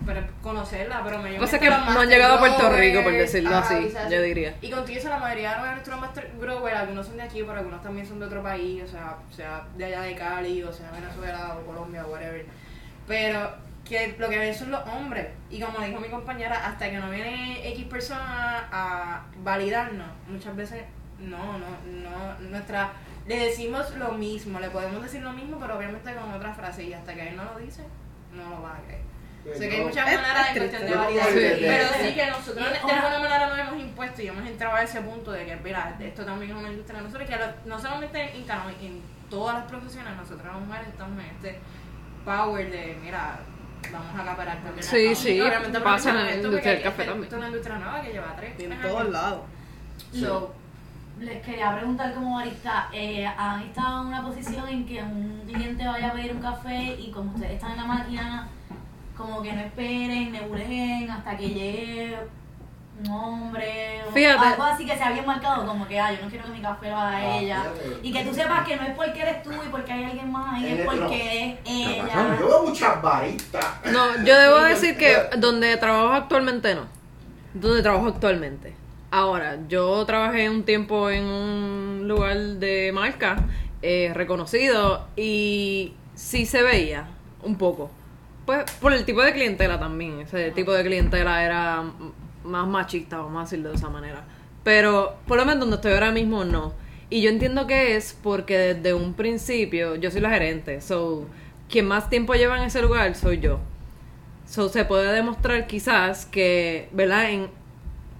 conocerla, pero mayormente. Cosa que los no han llegado a Puerto Rico, por decirlo así, quizás yo diría. Y contigo eso, la mayoría de nuestros master growers, algunos son de aquí, pero algunos también son de otro país, o sea, sea de allá de Cali, o sea, Venezuela o Colombia, whatever. Pero que lo que ven son los hombres. Y como dijo mi compañera, hasta que no viene X persona a validarnos, muchas veces no, no, no, nuestra, le decimos lo mismo, le podemos decir lo mismo, pero obviamente con otra frase, y hasta que él no lo dice, no lo va a creer. Sé que hay muchas maneras en cuestión de validar, Sí. pero sí que nosotros de una- alguna manera nos hemos impuesto y hemos entrado a ese punto de que, mira, esto también es una industria de nosotros, que lo- no solamente en en todas las profesiones, nosotros las mujeres estamos en este power de, mira, vamos a acaparar también. Sí, sí, obviamente pasa en la esto industria del café también. Esto es una industria nueva que lleva tres, En todos lados. So, les quería preguntar como barista, eh, ¿han estado en una posición en que un cliente vaya a pedir un café y como ustedes están en la máquina, como que no esperen, nebulen hasta que llegue un hombre o Fíjate. algo así que sea bien marcado, como que ah, yo no quiero que mi café lo haga Ah, ella. fíjate. Y que tú sepas que no es porque eres tú y porque hay alguien más ahí, Eh, es no. porque es Yo ella. veo muchas baristas. No, yo debo (laughs) decir que donde trabajo actualmente no. Donde trabajo actualmente. Ahora, yo trabajé un tiempo en un lugar de marca eh, reconocido y sí se veía un poco. Pues por el tipo de clientela también. Ese tipo de clientela era más machista, vamos a decirlo de esa manera. Pero por lo menos donde estoy ahora mismo no. Y yo entiendo que es porque desde un principio yo soy la gerente. So, quien más tiempo lleva en ese lugar soy yo. So, se puede demostrar quizás que, ¿verdad? En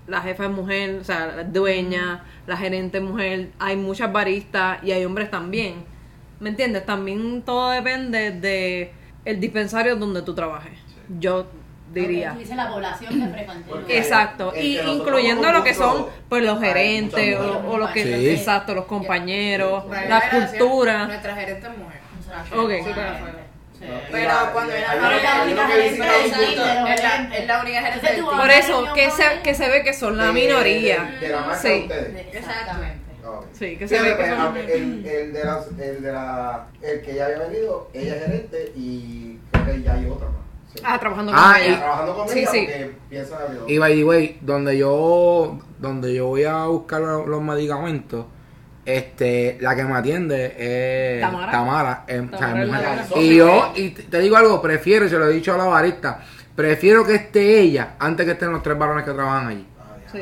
la jefa es mujer, o sea, la dueña, la gerente es mujer, hay muchas baristas y hay hombres también. ¿Me entiendes? También todo depende de el dispensario donde tú trabajes. Yo diría. Tú dices la población que frecuente. Porque- Exacto, y incluyendo lo que son pues los gerentes o, o los que Sí. exacto, los compañeros, la cultura. Nuestra gerente es mujer. Ok. Sí, pero cuando era es la- es la única gerente del. Por eso que se que se ve que son la de- minoría. De, de la marca Sí. de ustedes. Exactamente. Sí, que se ve que son el, el de la, el de la, el que ya había venido, ella es gerente y creo que ya hay otra más. Ah, trabajando Ah, con y- ella. trabajando con Sí, ella sí. porque piensa. Y by the way, donde yo, donde yo voy a buscar los, los medicamentos, este, la que me atiende es Tamara. Tamara, es mujer. y yo, y te digo algo, prefiero, y se lo he dicho a la barista, prefiero que esté ella antes que estén los tres varones que trabajan allí. Ah, Sí.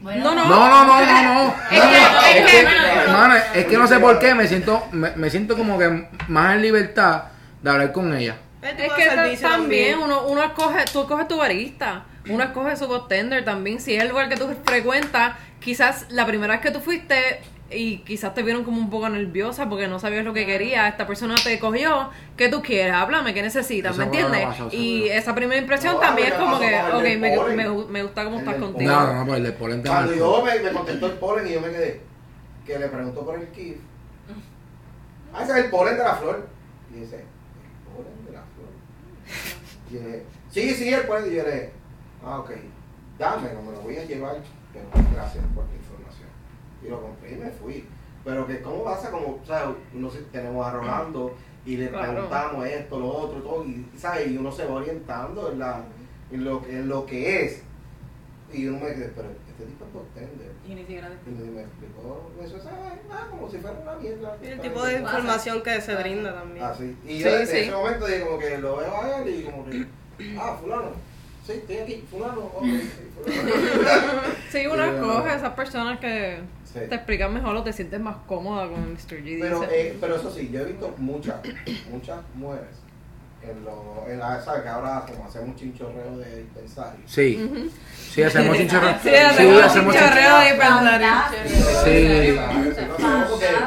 Bueno, No, No, no, no, no, no. Es que- Es que, es no sé por qué me siento, me, me siento como que más en libertad de hablar con ella. Es que también uno, uno escoge, tú escoges tu barista, uno escoge su bartender también. Si es el lugar que tú frecuentas, quizás la primera vez que tú fuiste y quizás te vieron como un poco nerviosa porque no sabías lo que querías, esta persona te cogió, ¿qué tú quieres? Háblame, ¿qué necesitas? ¿Me Eso entiendes? Y seguro. esa primera impresión No, también es como que, ok, me, me, me gusta cómo El estás contigo. No, no, no, por el de polen te Cuando yo me, me contestó el polen y yo me quedé, que le preguntó por el kif. Ah, ese es el polen de la flor. Y dice, ¿el polen de la flor? Y yo le dije, sí, sí, el polen. Y yo le dije, ah, ok, dámelo, me lo voy a llevar, pero gracias por la información. Y lo compré y me fui. Pero que, ¿cómo pasa? Como, o sea, uno se, tenemos a Rolando y le Claro. preguntamos esto, lo otro, todo, y, ¿sabes? Y uno se va orientando en, la, en, lo, que- en lo que es. Y uno me quedé, pero este tipo es bartender. Y ni siquiera Y me, explicó eso, es ah, como si fuera una mierda. Y el tipo de información que se brinda también. Así. Y yo Sí, sí. ese momento dije como que lo veo a él y como que, ah, fulano, sí, estoy aquí, fulano, ok, sí, fulano. (laughs) Sí, uno Sí, escoge no. esas personas que Sí. te explican mejor o te sientes más cómoda con Mr. G. Pero, eh, pero eso sí, yo he visto muchas, muchas mujeres en lo, en la, ¿sabes? Que ahora como hacemos chinchorreo de dispensario. Sí. Sí, hacemos chinchorreo. (laughs) Sí, hacemos chinchorreo. chinchorreo de dispensario. Sí.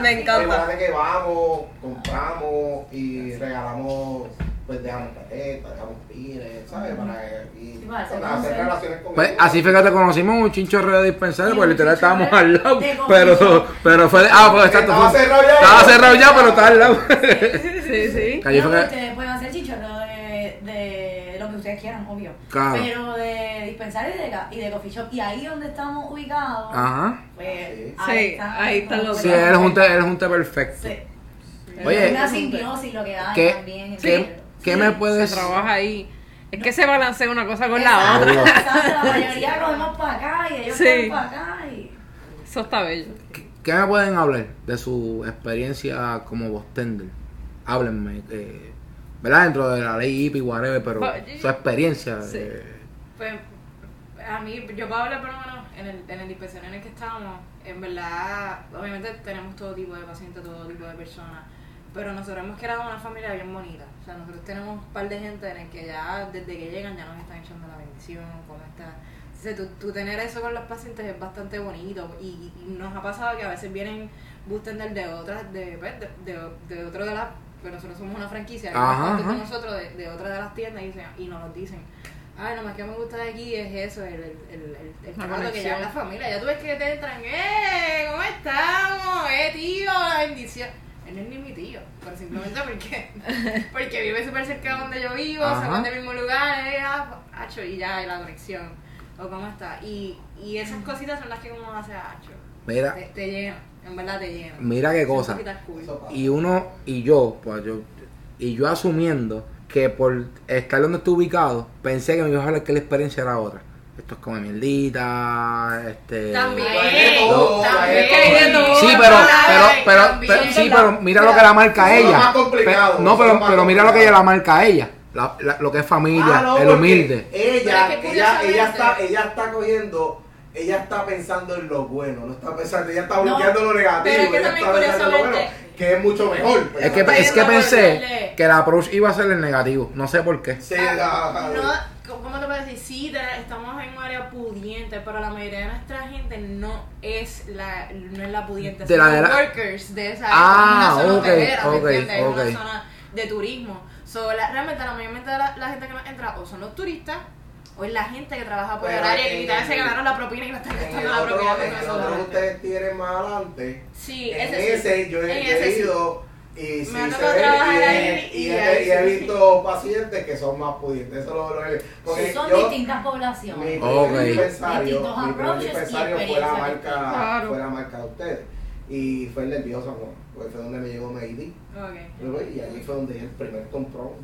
Me encanta. que vamos, compramos y regalamos, pues dejamos tarjetas, dejamos pines, ¿sabes? Para, y, Sí, para hacer para hacer conocer. relaciones con Pues ellos. así fue que te conocimos un chinchorreo de dispensario, Y porque un literal estábamos al lado. Pero, pero fue de. Ah, pues exacto. Estaba cerrado ya. Estaba cerrado ya, pero estaba al lado. Sí, sí. Fue que- ustedes pueden hacer chichorro de, de lo que ustedes quieran, obvio. Claro. Pero de dispensario y de, y de coffee shop. Y ahí donde estamos ubicados, Ajá. pues Sí. Sí, ahí están los Sí, él es un té, él es un té perfecto. Sí. Oye, una simbiosis lo que hay ¿Qué, también. qué, qué Sí. me Se puedes trabaja ahí. Es que se balancea una cosa con la Exacto, otra. Seguro. exacto, La mayoría cogemos para acá y ellos cogen para acá. Y... Eso está bello. ¿Qué me pueden hablar de su experiencia como bartender? Háblenme, eh, ¿verdad? Dentro de la ley hippie, whatever, pero su experiencia. Sí. eh, Pues a mí, yo puedo hablar por lo menos en el, en el dispensario en el que estábamos, en verdad, obviamente tenemos todo tipo de pacientes, todo tipo de personas, pero nosotros hemos creado una familia bien bonita. O sea, nosotros tenemos un par de gente en el que ya desde que llegan ya nos están echando la bendición, cómo está. Entonces, tú, tú tener eso con los pacientes es bastante bonito y, y nos ha pasado que a veces vienen boostender de otras, de, pues, de, de, de otro de las, pues nosotros somos una franquicia, Ajá, ajá. nosotros de, de otra de las tiendas y, dicen- y nos lo dicen. Ay, lo más que me gusta de aquí es eso, el, el, el, el, trato que ya es la familia. Ya tú ves que te entran, ¡eh! ¿Cómo estamos? ¡Eh, tío! La bendición. Él no es ni mi tío, pero simplemente (laughs) porque, porque vive súper cerca de donde yo vivo, Ajá. se van del mismo lugar, eh, ah, hacho, y ya, y la conexión. O cómo está. Y, y esas cositas son las que uno hace a hacho. Mira, Te, te llenan, en verdad te llenan. mira qué cosa. Y uno, y yo, pues yo, y yo asumiendo que por estar donde estoy ubicado, pensé que me iba a hablar que la experiencia era otra. Esto es como mierdita, este... También, No. Sí, pero, pero, pero, pero- sí, pero mira lo que la marca ella. más complicado, Pe- no, pero, pero mira lo que ella la marca ella. La- la- lo que es familia, Ah, no, el humilde. Ella, Pero es que ella, ella, está, ella está cogiendo, ella está pensando en lo bueno, no está pensando, ella está No, bloqueando lo negativo, pero es que ella también está pensando en lo bueno, curiosamente- que es mucho mejor. pues, Es que, ella es que pensé que la approach iba a ser el negativo. No sé por qué. Sí, Ah, no, ¿Cómo te puedo decir? Sí, estamos en un área pudiente, pero la mayoría de nuestra gente no es la, no es la pudiente, De son la de los la- workers de esa Ah, área, es una zona ok, hotelera, ¿me ok, entiendes? Es ok. una zona de turismo. So, la- realmente la mayoría de la, la gente que nos entra o son los turistas o es la gente que trabaja por el Pero área que en- literalmente se ganaron la propina y no están gastando la propina en el otro ustedes tienen más adelante. Sí, en ese, sí. ese yo he, En yo he ese sí. ido y sí Me se ve, y, y y y he sí. visto pacientes que son más pudientes. Eso lo, lo porque Son yo- distintas Mi poblaciones. Ok. primer dispensario, mi primer y dispensario fue la marca, Claro. fue la marca de ustedes. Y fue el nervioso, amor, porque fue donde me llegó Meidi. Ok. Y allí fue donde el primer compró.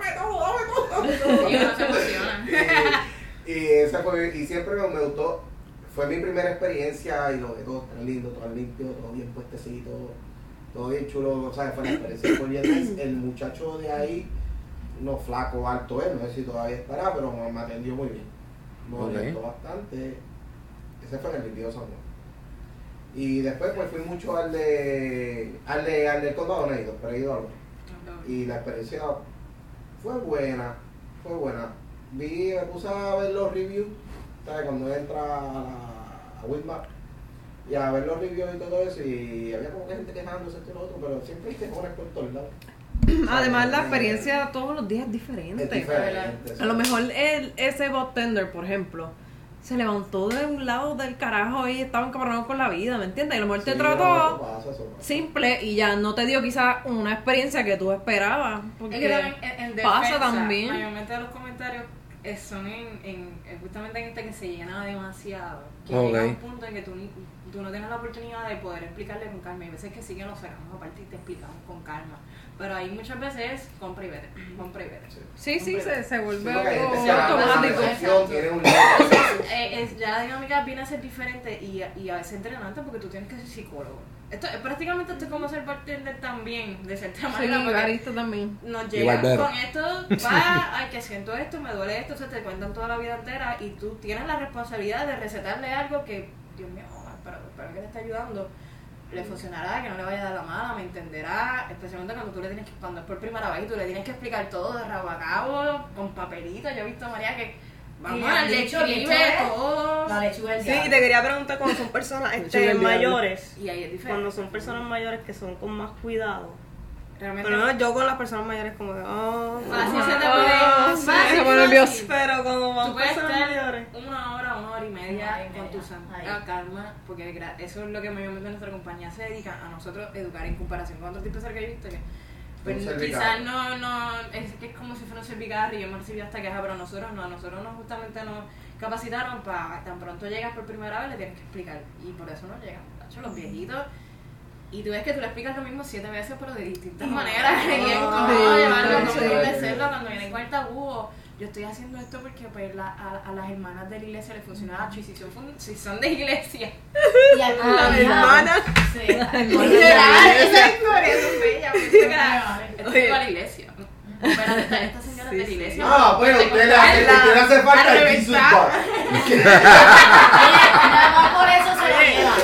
Dame todo, dame Y todo. uno se emociona. (laughs) y, y ese fue, y siempre me, me gustó. Fue mi primera experiencia y lo de todo tan lindo, todo limpio, todo bien puestecito, todo bien chulo. O sea, fue la experiencia nice. El muchacho de ahí, no flaco, alto él, no sé si todavía estará, pero me atendió muy bien. Me orientó bastante. Ese fue el nervioso, amor. Y después pues fui mucho al de al de al del condado no he ido, pero he ido al otro. Y la experiencia fue buena, fue buena. Vi, me puse a ver los reviews, ¿sabes? Cuando entra a, la, a Witmap y a ver los reviews y todo eso, y había como que gente quejándose esto y lo otro, pero siempre hay quejones por todos lados. (clears throat) Además, la Eh, experiencia todos los días es Es diferente. diferente. A lo mejor el, ese botender, por ejemplo, se levantó de un lado del carajo y estaba encabronado con la vida, ¿me entiendes? Y a lo mejor te Sí, trató no, eso pasa, eso pasa. simple y ya no te dio quizás una experiencia que tú esperabas. Porque Es que también en, en pasa defensa, también. Mayormente de los comentarios eh, son en, en, en justamente en este que se llena demasiado. Que Ok. llega a un punto en que tú, ni- tú no tienes la oportunidad de poder explicarle con calma. Hay veces que sí que lo sacamos aparte y te explicamos con calma. Pero hay muchas veces compra y vete, compra y vete. Sí, sí, se, se vuelve automático. Eh, es- ya la dinámica viene a ser diferente y, y a veces entrenante porque tú tienes que ser psicólogo. Esto es prácticamente esto es como ser bartender también, de cierta manera. barista también. nos llegan con esto, (laughs) va, ay que siento esto, me duele esto, se te cuentan toda la vida entera y tú tienes la responsabilidad de recetarle algo que, Dios mío, pero espero que te esté ayudando. Le funcionará, que no le vaya a dar la mala, me entenderá, especialmente cuando tú le tienes que, cuando es por primera vez y tú le tienes que explicar todo de rabo a cabo, con papelito, yo he visto a María que vamos a todo. La lechuga Sí, y te quería preguntar cuando son personas (laughs) este, mayores. Y ahí es diferente. Cuando son personas mayores que son con más cuidado. Realmente Pero no, yo con las personas mayores como que, oh, Fácil oh, se te oh, puede- fácil. Pero cuando van personas mayores. una hora, y media hora y con tu media, santa ahí. calma, porque eso es lo que mayormente nuestra compañía se dedica a nosotros educar en comparación con otros tipos de que he visto que pues, quizás no, no, es que es como si fuera un cervical y yo me recibí hasta queja, pero nosotros no, nosotros nos justamente nos capacitaron para tan pronto llegas por primera vez le tienes que explicar y por eso no llegan, los viejitos y tú ves que tú le explicas lo mismo siete veces pero de distintas maneras (laughs) y es como Sí, llevarlo como sí. convencerlo cuando vienen con el tabú o, yo estoy haciendo esto porque pues la- a, a las hermanas de la iglesia les funciona y si son, fun- si son de iglesia Y Ah, (laughs) Las hermanas. Sí. (laughs) literal esa historia es bella porque esto que era- esto Oye. es para la iglesia Espérate, esta, esta señora es de la iglesia Ah, pero Te usted le hace falta el Jesus reventar. Bar. Nada más por eso se lo.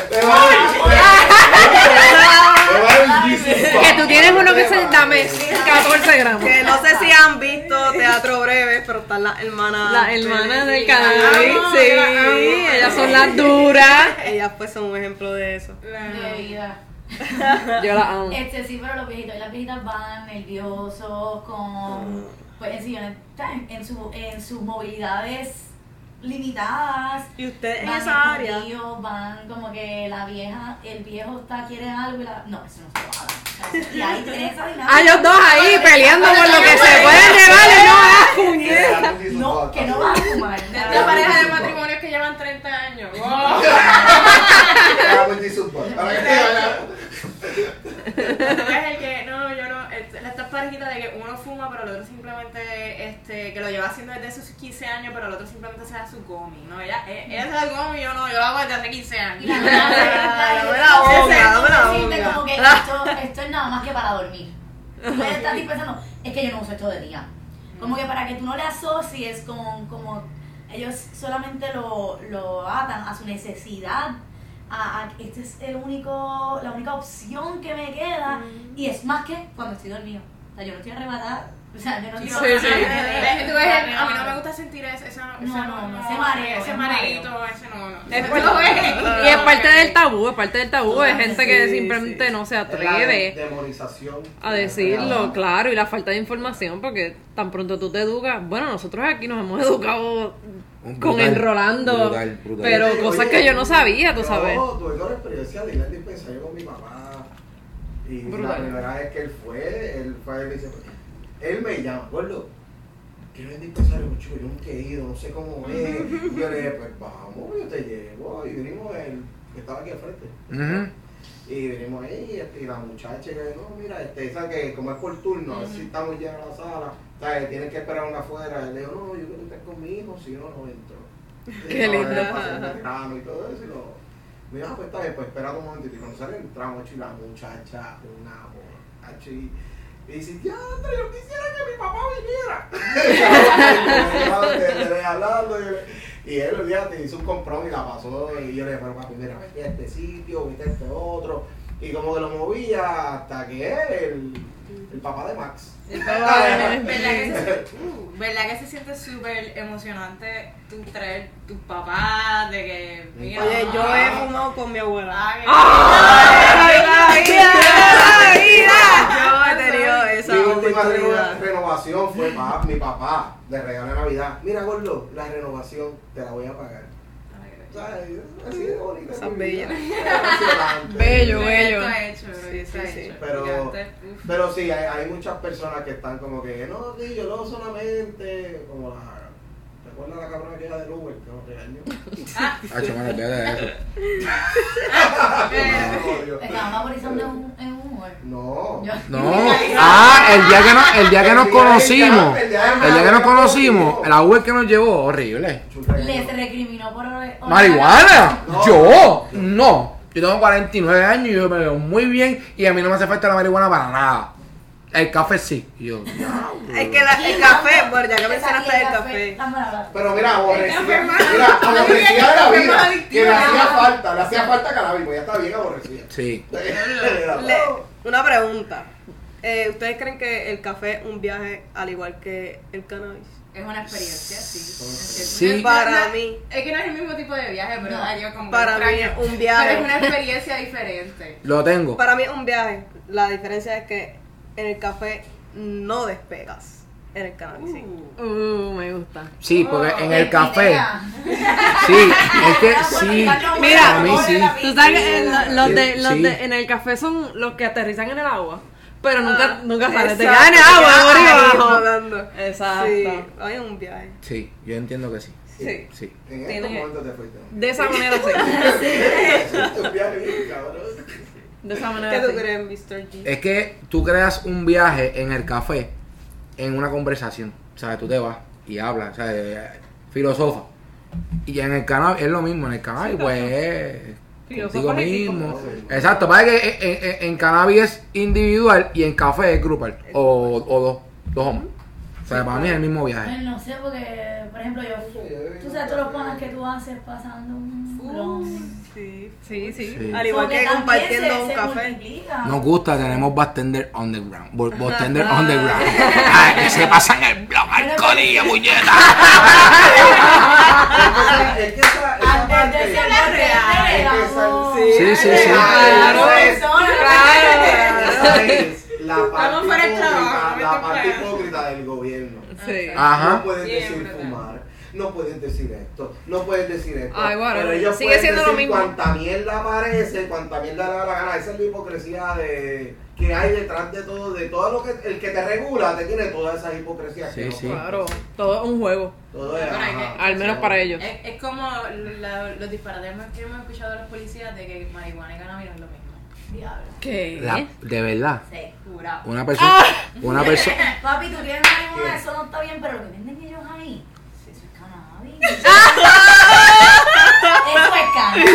Que tú tienes uno que se dame 14 gramos. Que no sé si han visto Teatro Breve, pero están las hermanas. Las hermanas del sí, amo, sí, ellas son las duras. Ellas pues son un ejemplo de eso. De vida. (laughs) Yo las amo. Este sí, pero los viejitos y las viejitas van nerviosos, con. Pues en sillones, en, su, en sus movilidades limitadas. Y ustedes en esa área. van como que la vieja, el viejo está, quiere algo y la. No, eso no se va a dar. Y ahí tienes esa dinámica. Ah, ellos dos ahí peleando por lo que se pueden llevar y no ah, puñeta. No, que no vas a fumar. (laughs) de esta pareja de matrimonios que llevan 30 años (laughs) damos el que no, yo no, estas parejitas de que uno fuma, pero el otro simplemente, este, que lo lleva haciendo desde sus 15 años, pero el otro simplemente se da su gomi, ¿no? Ella, eh, ella se da el gomi, yo no, yo lo hago desde hace 15 Y años. (laughs) la verdad, Dame la boca, dame la boca. como que esto, esto es nada más que para dormir. Estar ahí pensando, es que yo no uso esto de día. Como que para que tú no le asocies con, como ellos solamente lo, lo atan a su necesidad, a, a que este es el único, la única opción que me queda, y es más que cuando estoy dormido. O sea, yo no estoy arrebatada. O sea, yo no Sí, estoy sí, a mí no me gusta sentir ese, esa, No, esa- no, no, ese mareo, ese es mareito, ese no, no. Lo ves. Y es parte del tabú, es parte del tabú. Es gente que simplemente sí. no se atreve demonización. a decirlo, claro, y la falta de información, porque tan pronto tú te educas. Bueno, nosotros aquí nos hemos educado con enrolando, brutal, brutal. pero cosas oye, que yo no sabía, tú sabes. Yo tuve una experiencia de ir al dispensario con mi papá. Y la primera vez que él fue, él fue, dice, él me llama, gordo, quiero ir al dispensario, chico, yo nunca he ido, no sé cómo es. Y yo le dije, pues vamos, yo te llevo. Y vinimos, él, que estaba aquí al frente. Y venimos ahí este, y la muchacha que no, mira, este, esa que como es por turno, a ver si estamos llenos a la sala, ¿sabes? Tienen que esperar una afuera. Y le digo, no, yo quiero estar con mi hijo, si yo no, no entro. (laughs) Qué Y, lindo. y todo eso. Y lo, me dijo, ah, pues está bien, pues espera un momentito. Y cuando sale entramos, y la muchacha, una. Y, y dice, ya, André, yo quisiera que mi papá viniera. Y él el día te hizo un comprón y la pasó. Y yo le dije, pero papi, mira, vete a este sitio, vete a este otro. Y como que lo movía hasta que él, el papá de Max. ¿Verdad que, se, uh, ¿Verdad que se siente súper emocionante tú traer tus papás de que mira, Oye, yo he ah, fumado con mi abuela. ah, ¡Ay, la vida! ¡La vida! Esa Mi última oportunidad. renovación fue para mi papá, de regalo de Navidad. Mira, Gordo, la renovación te la voy a pagar. Así de bonita. Esa bella. (laughs) Bello, Pero bello. Está hecho, bro, Sí, está sí, sí. hecho. Pero-. Pero sí, hay, hay muchas personas que están como que, no, sí, yo lo solamente, como la, ¿te acuerdas la cabrona que era del Uber que nos regañó? Hacho, mano, olvídate de eso. No, Estaban vaporizando en un, Uber. no. No. (laughs) Ah, el día que, no, el día que nos conocimos. El día que nos conocimos, la Uber que nos llevó, horrible. Les recriminó por. por- ¿Marihuana? No. Yo, no. Yo tengo 49 años y yo me veo muy bien y a mí no me hace falta la marihuana para nada. El café sí. Yo, (laughs) Es que la- el café, bueno, ya que mencionaste el café. Pero mira, aborrecida. Mira, aborrecida de la vida. Que le hacía falta, le hacía falta cannabis, pues ya está bien aborrecida. sí. (laughs) Le- una pregunta. Eh, ¿Ustedes creen que el café es un viaje al igual que el cannabis? Es una experiencia, sí. Sí. Para no- mí. Es que no es el mismo tipo de viaje, pero No. yo como Para mí es un viaje. Pero es una experiencia diferente. Lo tengo. Para mí es un viaje. La diferencia es que en el café no despegas. En el cannabis sí. Uh, me gusta. Sí, porque en el café. (laughs) Sí, es que sí. Mira, a mí sí. Tú sabes que lo- los, de, Sí, los sí. de- en el café son los que aterrizan en el agua, pero nunca, Ah, nunca salen. Te exacto, quedan en el agua, abajo. Exacto. Sí, hay un viaje. Sí, yo entiendo que sí. Sí. Sí. En estos momentos te fuiste. De esa manera sí. (laughs) Un viaje bien, cabrón. De esa ¿Qué manera tú sí. crees, Mr. G? Es que tú creas un viaje en el café en una conversación. O sea, tú te vas y hablas, o sea, eh, filosofa. Y en el canal es lo mismo, en el canal pues es Filosofas contigo mismo. Exacto, para que en, en- en cannabis es individual y en café es grupal. O, o dos, dos hombres. O sea, para mí es el mismo viaje. No sé, porque, por ejemplo, yo. Tú sabes todos los panas que tú haces pasando un. Sí. Sí, sí. Sí. Al igual Porque que compartiendo se- un se café. multiplica. Nos gusta, tenemos bartender underground. Bartender underground. (laughs) Ay, que se pasan el blog al corillo, puñeta. Es que esa, esa parte. es que esa- Sí, sí, sí. Claro. Claro. La parte hipócrita, la parte del gobierno. Sí. Ajá. No pueden decir fumar, no pueden decir esto, no pueden decir esto. Ay, bueno, pero ellos sigue pueden siendo lo mismo. cuanta mierda aparece, cuanta mierda le da la gana. Esa es la hipocresía de que hay detrás de todo, de todo lo que el que te regula te tiene todas esas hipocresías. que Sí, no sí. Claro, todo es un juego. Todo es, Bueno, hay ajá. que- Al menos para ellos. Es, es como la- los disparates que hemos escuchado de los policías de que marihuana y cannabis no es lo mismo. Diablo. ¿Qué? La- de verdad. Sí. Jurado. Una persona. Una persona. (laughs) Papi, tú tienes marihuana, eso no está bien, pero lo que venden ellos ahí, eso es cannabis. eso es cannabis.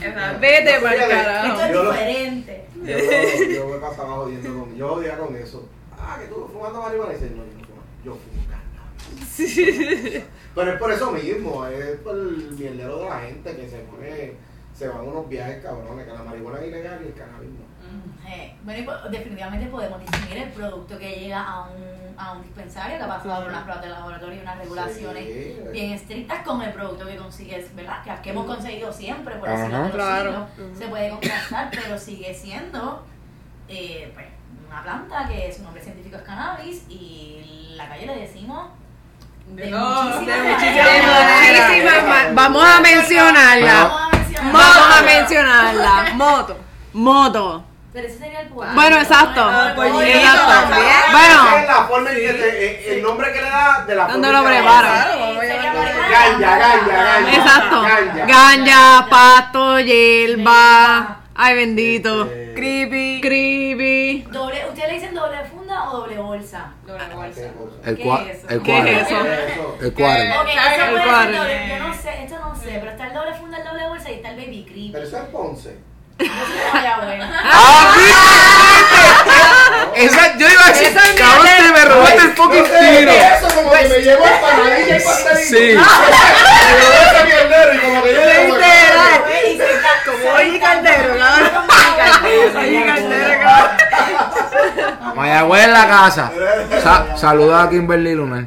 Exacto. Vete No, para el fíjate, carajo. Esto es diferente. Yo, yo me pasaba jodiendo con. Yo jodía con eso. Ah, que tú fumando marihuana. Y dice, no, yo no fumo. Yo fumo cannabis. Pero es por eso mismo. Es por el mierdero de la gente que se pone. Se van unos viajes cabrones. Que la marihuana es ilegal y el cannabis no. Eh, bueno, y po- definitivamente podemos distinguir el producto que llega a un, a un dispensario que ha pasado por unas pruebas de laboratorio y unas regulaciones Sí. bien estrictas con el producto que consigues, ¿verdad? Que, que hemos conseguido siempre por Ajá. así de los Claro. siglos. Se puede contrastar, pero sigue siendo eh, pues, una planta que su nombre científico es cannabis y en la calle le decimos De muchísimas de maneras. muchísimas Muchísimas ma- Vamos a mencionarla. Vamos a mencionar. Vamos a mencionarla. Moto. Moto. Pero ese sería el pollito. Bueno, exacto. Ah, pollito Exacto. también. Bueno. Es la forma en que te- eh, el nombre que le da de la ¿Dónde forma lo en que preparan? Ganja, ganja, ganja. Exacto. Ganja. Pasto, hierba. Ay, bendito. Este, Creepy. Creepy. Doble, ¿Ustedes le dicen doble funda o doble bolsa? Doble bolsa. qué cosa. El, ¿Qué cua- es eso? el ¿Qué cuadro. es eso? El cuadro. El puede cuadro. ser doble. Yo no sé, esto no sé, pero está el doble funda, el doble bolsa y está el baby creep. Pero eso es Ponce. ¡Ah, viste! Esa, yo iba a decir, cabrón, te me robaste el fucking No sé, tiro. Eso como que me y. Sí. Me mierdero y como que yo le Como Oye ca- Caldero, cabrón. Oye Caldero, cabrón. Mayagüez en la casa. Sa- saluda a Kimberly Lunar.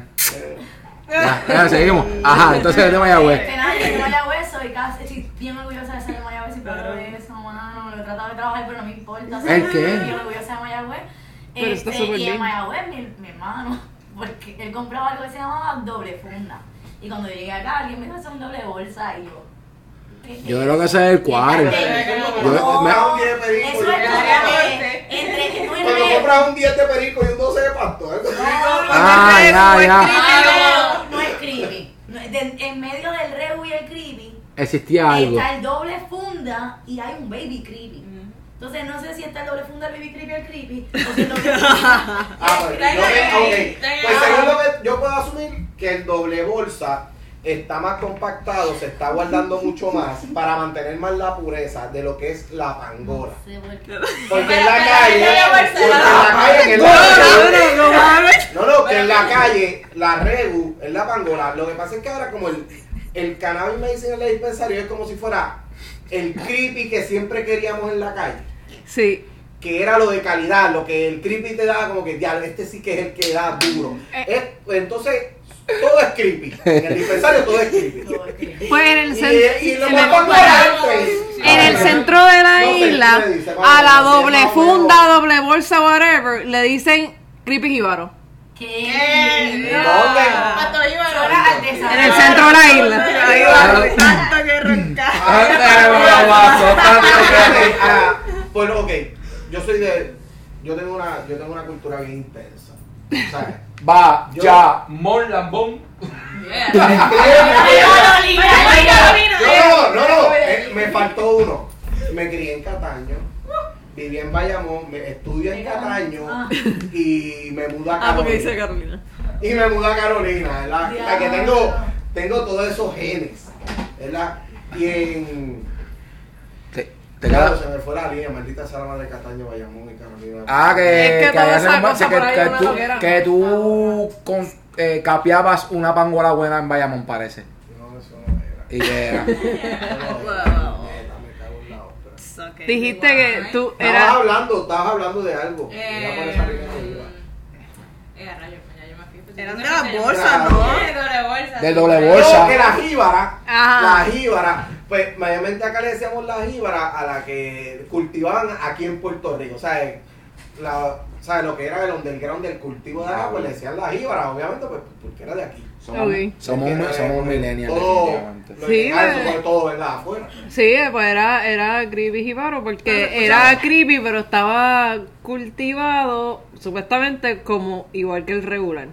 Ya, ya, seguimos. Ajá, entonces de Mayagüez. De Mayagüez soy casi bien orgullosa de ser de Mayagüez y de trabajar, pero no me importa. ¿El qué? Bien orgullosa de Mayagüez. Pero está Este, súper y en Mayagüez, mi, mi hermano, (laughs) porque él compraba algo que se llamaba doble funda. Y cuando yo llegué acá, alguien me dijo, "Eso es un doble bolsa, y yo... ¿qué Yo creo que ese es el cuadro. Yo Yo- me- compras un 10 de perico. Eso es entre... (laughs) no es Cuando compras un 10 de perico y un 12 de pasto. ¿eh? Ah, ya, ya. No, no es creepy. No en medio del regu y el creepy Existía algo. está el doble funda y hay un baby creepy. Entonces no sé si está el doble funda, el baby creepy el creepy. O si el doble (laughs) funda. Ah, pues, yo, tenga Pues ahí. según lo que yo puedo asumir que el doble bolsa está más compactado, se está guardando mucho más para mantener más la pureza de lo que es la pangola. Sí, porque- en la calle, porque en la calle, en el no, no, que en la calle, la Regu, es la pangola. Lo que pasa es que ahora como el, el cannabis medicinal de dispensario es como si fuera el creepy que siempre queríamos en la calle. Sí. Que era lo de calidad, lo que el creepy te daba como que, ya, este sí que es el que da duro. Es- pues, entonces, todo es creepy. En el dispensario todo es creepy. Pues en el, Y, cen- y lo en más el- en el centro de la No sé, isla, dice, a la doble funda, doble bolsa, whatever, le dicen creepy jíbaro. ¿Qué? ¿Dónde? Ahora al desayuno. En el centro de la isla. Tanto que roncar. Ok, yo soy de. Yo tengo una, yo tengo una cultura bien intensa. ¿Sabes? Va, ya, Mon Lambón. (laughs) No, no, no, eh, me faltó uno. Me crié en Cataño, viví en Bayamón, me estudio en Cataño Ah. y me mudé a Ah, porque Carolina. dice Carolina. Y me mudé a Carolina, ¿verdad? La que tengo, tengo todos esos genes, ¿verdad? Y en. Te, Claro, se me fue la línea, maldita sea la madre de Cataño, Bayamón y Carolina. Ah, que, Es que allá tú, loquera. que tú con, eh, capeabas una pangola buena en Bayamón, parece. No, eso no era. Y que era. No, (laughs) no, Wow. Okay. Dijiste que tú Estabas hablando, estabas hablando de algo. Eh, eh, rayos, ya yo me fui. Pues, Eran de yo las bolsas. Eh, doble bolsa. De doble sí. bolsa. Que la jíbara, Ajá. la jíbara, pues mayormente acá le decíamos la jíbara a la que cultivaban aquí en Puerto Rico, ¿sabes? La, ¿sabes? Lo que era el underground del cultivo de acá, pues le decían la jíbara, obviamente, pues porque era de aquí. Somos, Ok. somos, somos pues, millennials, Todo, lo Sí, eh. sobre todo, ¿verdad? Afuera. Sí, pues era, era creepy jíbaro porque era creepy, pero estaba cultivado supuestamente como igual que el regular.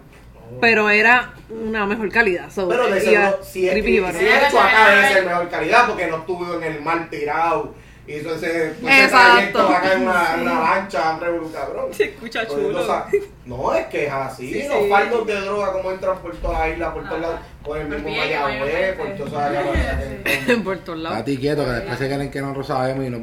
Pero era una mejor calidad. so, Pero de seguro, si es, creepy si es hecho acá debe ser mejor calidad porque no estuvo en el mar tirado. Hizo ese, ese Exacto. trayecto acá en una, (laughs) una lancha, hambre, cabrón. Se escucha Pues, chulo. o sea, no, es que es así. Sí, los sí. fardos de droga como entran por toda la isla, por todos lados, por el mismo Mayagüez, por área. (laughs) En (laughs) por todos lados. Estate quieto, que después se creen que no lo sabemos y nos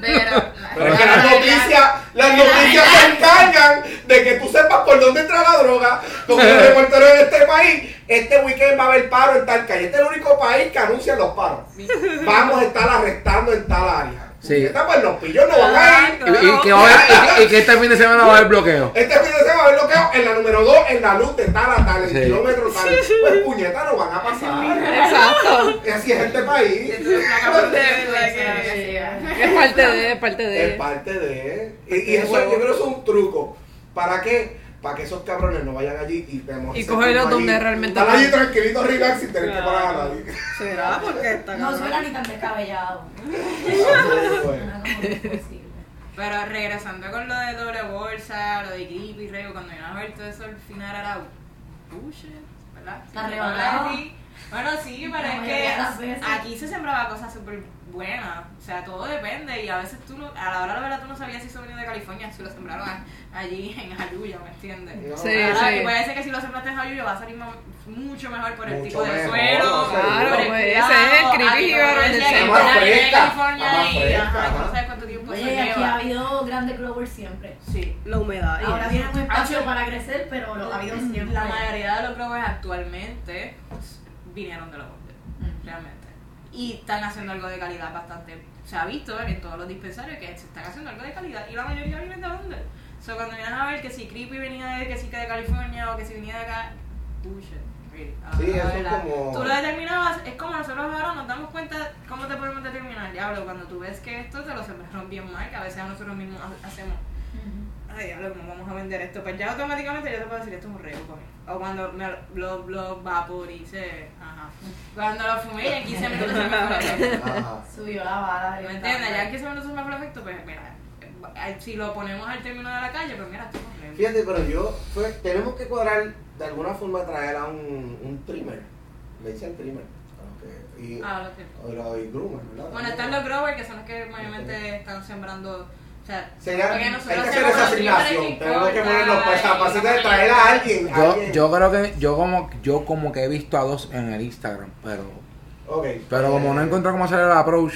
Pero, Pero es que las noticias, las noticias se encargan de que tú sepas por dónde entra la droga. Como los reporteros en este país, este weekend va a haber paro en tal calle. Este es el único país que anuncia los paros. (laughs) Vamos a estar arrestando en tal área. Sí. Pues los no. Y, y que va a haber- y- y que este fin de semana va a haber bloqueo. Este fin de semana va a haber bloqueo en la número 2, en la luz de tal a tal, en Sí. kilómetro tal. Pues puñetas no van a pasar. Exacto. Y así es este país. Es parte de, es parte Es de. parte de. Y, y eso, yo creo que eso es un truco. ¿Para qué? Para que esos cabrones no vayan allí y tenemos Y cogerlos donde allí. realmente Están allí van. tranquilitos, relax, sin tener que pagar a nadie. ¿Será? Porque está No suena ni tan descabellado. (laughs) Bueno. Suena como que es posible. Pero regresando con lo de doble bolsa, lo de Creepy, Rego, cuando iban a ver todo eso al final era bullshit, ¿verdad? Está Sí, rebalado. Bueno, sí, pero es que aquí se sembraba cosas súper buenas. O sea, todo depende. Y a veces tú, no- a la hora de la verdad, tú no sabías si eso venía de California, si lo sembraron a- allí (laughs) en Ayuya, ¿me entiendes? No. Sí, Ahora, sí. Y puede ser que si lo sembraste en Ayuya va a salir mucho mejor por el Mucho tipo de mejor, suelo. Claro, por el pues, cuidado. ese es el creepy Aquí, de California y, ajá, no sabes cuánto tiempo se Oye, aquí ha lleva. habido grandes growers siempre. Sí. La humedad. y Ahora tienen un espacio Ah, para crecer, pero lo ha habido (clears throat) siempre. La mayoría de los growers actualmente pues, vinieron de los bordes, Mm. realmente. Y están haciendo algo de calidad bastante. Se ha visto en todos los dispensarios que se están haciendo algo de calidad y la mayoría vienen de dónde. So, cuando vienen a ver que si Creepy venía de que sí que de California o que si venía de acá, bullshit. really. A la- Sí, eso es verdad. como- Tú lo determinabas, es como nosotros ahora nos damos cuenta cómo te podemos determinar. Diablo, cuando tú ves que esto te lo sembraron bien mal, que a veces a nosotros mismos ha- hacemos. Ay, diablo, ¿cómo vamos a vender esto? Pues ya automáticamente yo te puedo decir, esto es un mí. O cuando me lo, lo vaporice, ajá. Cuando lo fumé y en 15 (laughs) minutos se me fue el efecto. Ajá. Subió la bala. ¿Me entiendes? Ya en 15 minutos se me fue el efecto, pues mira, eh, si lo ponemos al término de la calle, pues mira, esto es un rego. Fíjate, pero yo, fue, tenemos que cuadrar de alguna forma traer a un, un trimmer. Le dicen trimmer. aunque- Y, Ah, lo que- o lo- y groomer, ¿verdad? Bueno, están los growers que son los que mayormente están sembrando sea, Sería- hay que hacer esa los asignación. Tenemos que ponernos pues, para de traer a alguien. Yo, alguien. yo creo que yo como yo como que he visto a dos en el Instagram, pero Ok. pero como no he encontrado cómo hacer el approach,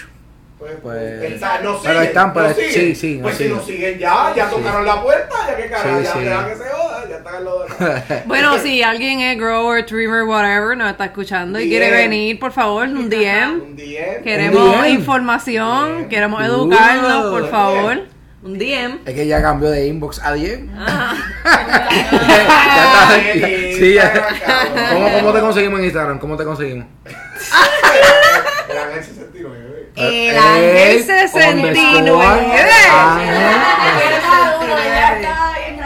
Pues, Pues- está- nos Pero siguen, están, pero- nos siguen. sí, sí, nos Pues si siguen. nos siguen ya, ya Sí. tocaron la puerta, ya que carajo, Sí, ya sí. dejan que se joda, ya están en lo de (laughs) Bueno, si alguien es grower, trimmer, whatever, nos está escuchando y quiere DM. venir, por favor, un DM. Un DM. Queremos DM. información, queremos Uh. educarnos, por favor. Un DM. es que ya cambió de inbox a 10. Ajá. (laughs) Ya está. Sí, ya. Cabrón. ¿Cómo, ¿Cómo te conseguimos en Instagram? ¿Cómo te conseguimos? El Ángel 69. El Ángel El 69. Ángel.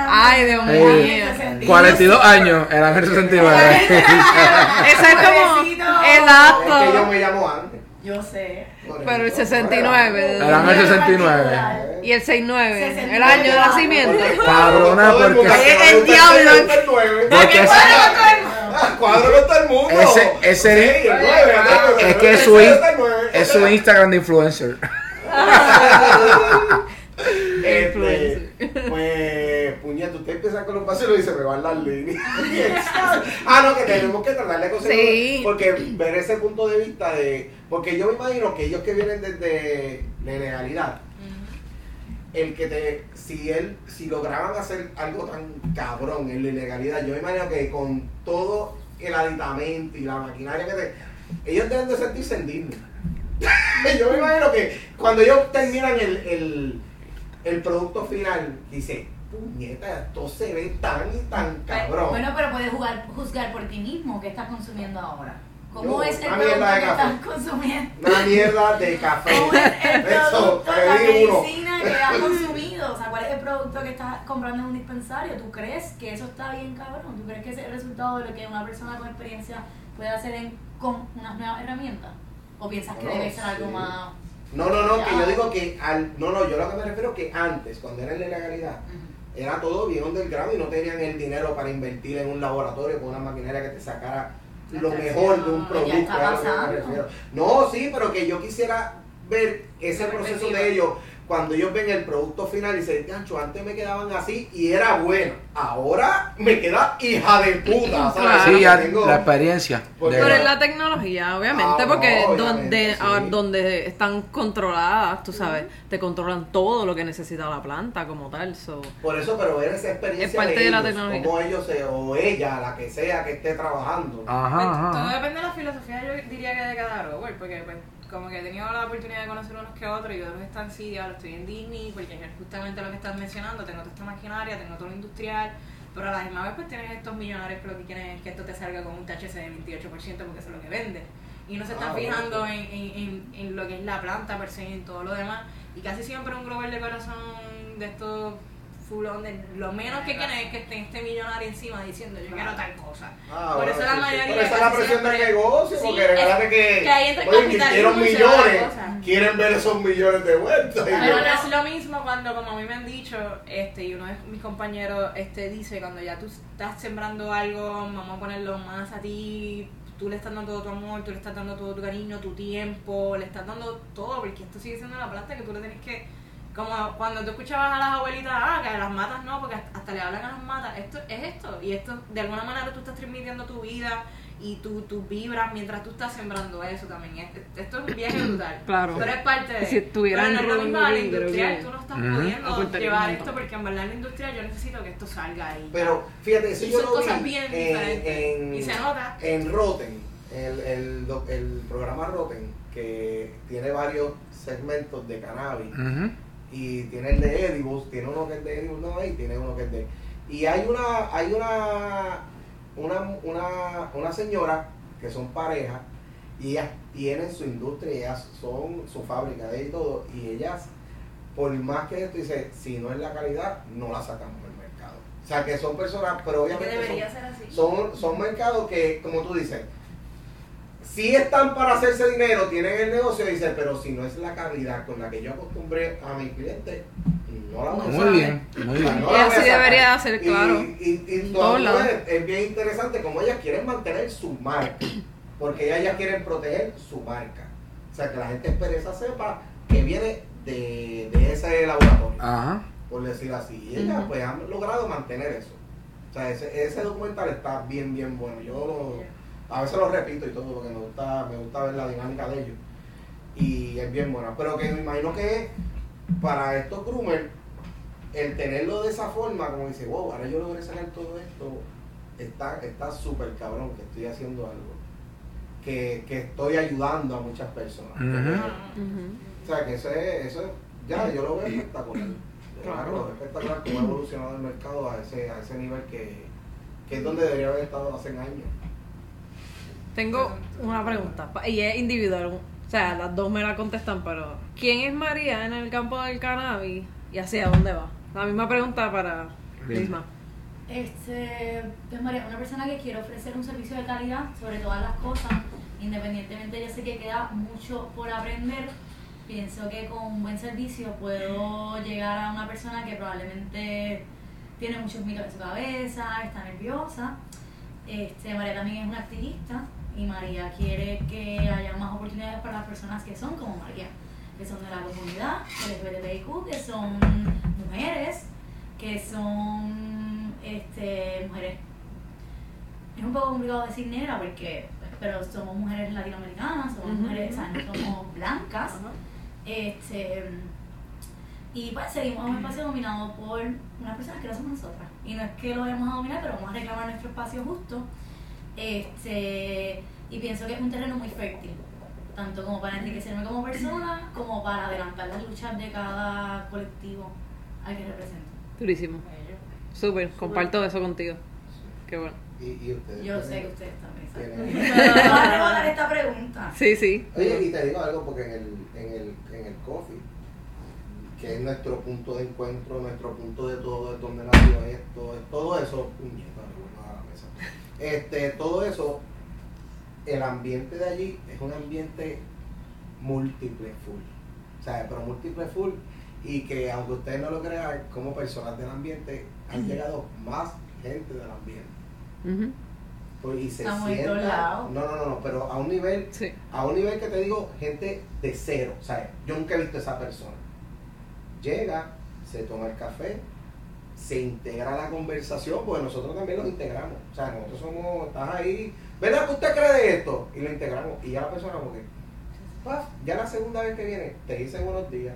Ay, Dios mío. Ey, 42 años, el Ángel 69. (laughs) Ese es como el Es que yo me llamo Ángel. Yo sé. Pero el eso. 69. El Ángel 69. Y el 69. El año de nacimiento. Cabrona, el porque- El el diablo. el Ah, Cuadro con todo el mundo. Ese- ese- Sí, el nueve, el nueve, es que el es su, el es su Instagram de influencer. (laughs) Este, (laughs) pues, puñeta, usted empieza con los pasos y se me van las líneas. (laughs) (laughs) ah, no, que tenemos que tratar de conseguir. Sí. Porque ver ese punto de vista de. Porque yo me imagino que ellos que vienen desde la legalidad, el que te. Si él, si lograban hacer algo tan cabrón en la ilegalidad, yo me imagino que con todo el aditamento y la maquinaria que te. Ellos deben de sentirse indignos. (laughs) yo me imagino que cuando ellos terminan el, el, el producto final, dice, puñeta, esto se ve tan y tan cabrón. Bueno, pero puedes jugar, juzgar por ti mismo qué estás consumiendo ahora. ¿Cómo Yo, es el producto que café. estás consumiendo? Una mierda de café. ¿Cómo es el (laughs) Eso, producto, la uno. medicina que has (laughs) consumido? O sea, ¿cuál es el producto que estás comprando en un dispensario? ¿Tú crees que eso está bien cabrón? ¿Tú crees que ese es el resultado de lo que una persona con experiencia puede hacer en- con unas nuevas herramientas? ¿O piensas que debe ser algo más...? No, no, no, que yo digo que al, no, no, yo lo que me refiero es que antes, cuando era en la ilegalidad. Era todo bien underground y no tenían el dinero para invertir en un laboratorio con una maquinaria que te sacara lo mejor de un producto. No, sí, pero que yo quisiera ver ese proceso de ellos cuando ellos ven el producto final y dicen, gancho, antes me quedaban así y era bueno. Ahora me queda hija de puta. ¿sabes? Claro. Sí, ya Tengo- la experiencia. Porque- de- Pero es la tecnología, obviamente, Ah, porque no, donde, sí. ah, donde están controladas, tú sabes, te controlan todo lo que necesita la planta como tal. So. Por eso, pero ver esa experiencia Es parte de la ellos, tecnología. Como ellos se, o ella, la que sea que esté trabajando. Ajá, Pues, ajá, Todo depende de la filosofía, yo diría que de cada grower, porque pues como que he tenido la oportunidad de conocer unos que otros y otros están sí, diablo, estoy en Disney, porque es justamente lo que estás mencionando, tengo toda esta maquinaria, tengo todo lo industrial, pero a la misma vez pues tienes estos millonarios que lo que quieren es que esto te salga con un THC de 28% porque eso es lo que vende. Y no se están Ah, fijando bueno. en, en, en, en lo que es la planta per se y en todo lo demás. Y casi siempre un grower de corazón de estos full on, de lo menos que quieren es que esté este millonario encima diciendo yo quiero tal cosa. Ah, Por bueno, eso la sí, sí. mayoría Pero esa es la presión del negocio, Sí, porque es- recuerda que, que ahí oye, va la millones, quieren ver esos millones de vuelta. Pero yo- no es lo mismo cuando, como a mí me han dicho, este, y uno de mis compañeros este, dice, cuando ya tú estás sembrando algo, vamos a ponerlo más a ti, tú le estás dando todo tu amor, tú le estás dando todo tu cariño, tu tiempo, le estás dando todo, porque esto sigue siendo una planta que tú le tienes que, como cuando tú escuchabas a las abuelitas, ah, que a las matas no, porque hasta le hablan a las matas, esto es esto, y esto, de alguna manera tú estás transmitiendo tu vida y tu, tus vibras mientras tú estás sembrando eso también. Es- Esto es un viaje (clears throat) brutal. Claro. Pero es parte de. Si pero en no es lo mismo a la industrial, tú no estás Ujú. pudiendo llevar esto porque en verdad en la industrial yo necesito que esto salga ahí. Pero fíjate, eso Y yo son lo cosas vi bien en, diferentes. en, Y se nota. en Rotten, el, el, el programa Rotten, que tiene varios segmentos de cannabis. Ujú. Y tiene el de Edibles, tiene uno que es de Edibles no y tiene uno que es de y hay una hay una una, una, una señora que son pareja y ellas tienen su industria ellas son su fábrica de y todo y ellas por más que esto dice si no es la calidad no la sacamos del mercado. O sea que son personas pero obviamente son, son, son mercados que como tú dices si están para hacerse dinero, tienen el negocio, dice, pero si no es la calidad con la que yo acostumbré a mi cliente, no la voy a Muy bien, muy bien. no Y así debería Y- claro. Y, y, lados. es, es bien interesante como ellas quieren mantener su marca, porque ellas ya quieren proteger su marca. O sea, que la gente expresa sepa que viene de, de ese laboratorio, Ajá. por decir así. Y ellas pues han logrado mantener eso. O sea, ese, ese documental está bien, bien bueno. Yo lo- a veces lo repito y todo porque me gusta, me gusta ver la dinámica de ellos. Y es bien buena. Pero que me imagino que para estos groomers, el tenerlo de esa forma, como dice, wow, ahora yo logré sacar todo esto, está está súper cabrón que estoy haciendo algo. Que, que estoy ayudando a muchas personas. O sea, que eso es, eso es- ya, yo lo veo espectacular. Claro. Lo veo espectacular cómo ha evolucionado el mercado a ese, a ese nivel que, que es donde debería haber estado hace años. Tengo una pregunta, y es individual. O sea, las dos me la contestan, pero ¿quién es María en el campo del cannabis y hacia dónde va? La misma pregunta para. Lisma. Este, pues María, una persona que quiere ofrecer un servicio de calidad sobre todas las cosas, independientemente yo sé que queda mucho por aprender, pienso que con un buen servicio puedo llegar a una persona que probablemente tiene muchos mitos en su cabeza, está nerviosa. Este, María también es una activista y María quiere que haya más oportunidades para las personas que son como María, que son de la comunidad LGBTIQ, que son mujeres, que son este, mujeres. Es un poco complicado decir negra porque, pero somos mujeres latinoamericanas, somos mujeres, o sea, no somos blancas. Este, y pues seguimos en un espacio dominado por unas personas que no somos nosotras. Y no es que lo vayamos a dominar, pero vamos a reclamar nuestro espacio justo. Este, y pienso que es un terreno muy fértil, tanto como para enriquecerme como persona, como para adelantar las luchas de cada colectivo al que represento. Durísimo. Súper, comparto eso contigo. Qué bueno. Y, y ustedes. Yo sé que ustedes también saben. Me (laughs) va a rebotar esta pregunta. Sí, sí. Oye, y te digo algo porque en el, en el, en el coffee, que es nuestro punto de encuentro, nuestro punto de todo, es donde nació esto, es todo eso, puñeta, a la mesa. Este, todo eso, el ambiente de allí es un ambiente múltiple full. O sea, pero múltiple full. Y que aunque ustedes no lo crean, como personas del ambiente, han llegado más gente del ambiente. Pues, y se sienta-. No, no, no, no, pero a un nivel Sí. a un nivel que te digo, gente de cero. O sea, yo nunca he visto a esa persona. Llega, se toma el café, se integra a la conversación, porque nosotros también los integramos. O sea, nosotros somos, estás ahí, ¿verdad que usted cree de esto? Y lo integramos. Y ya la persona como que, paf, ya la segunda vez que viene, te dice buenos días,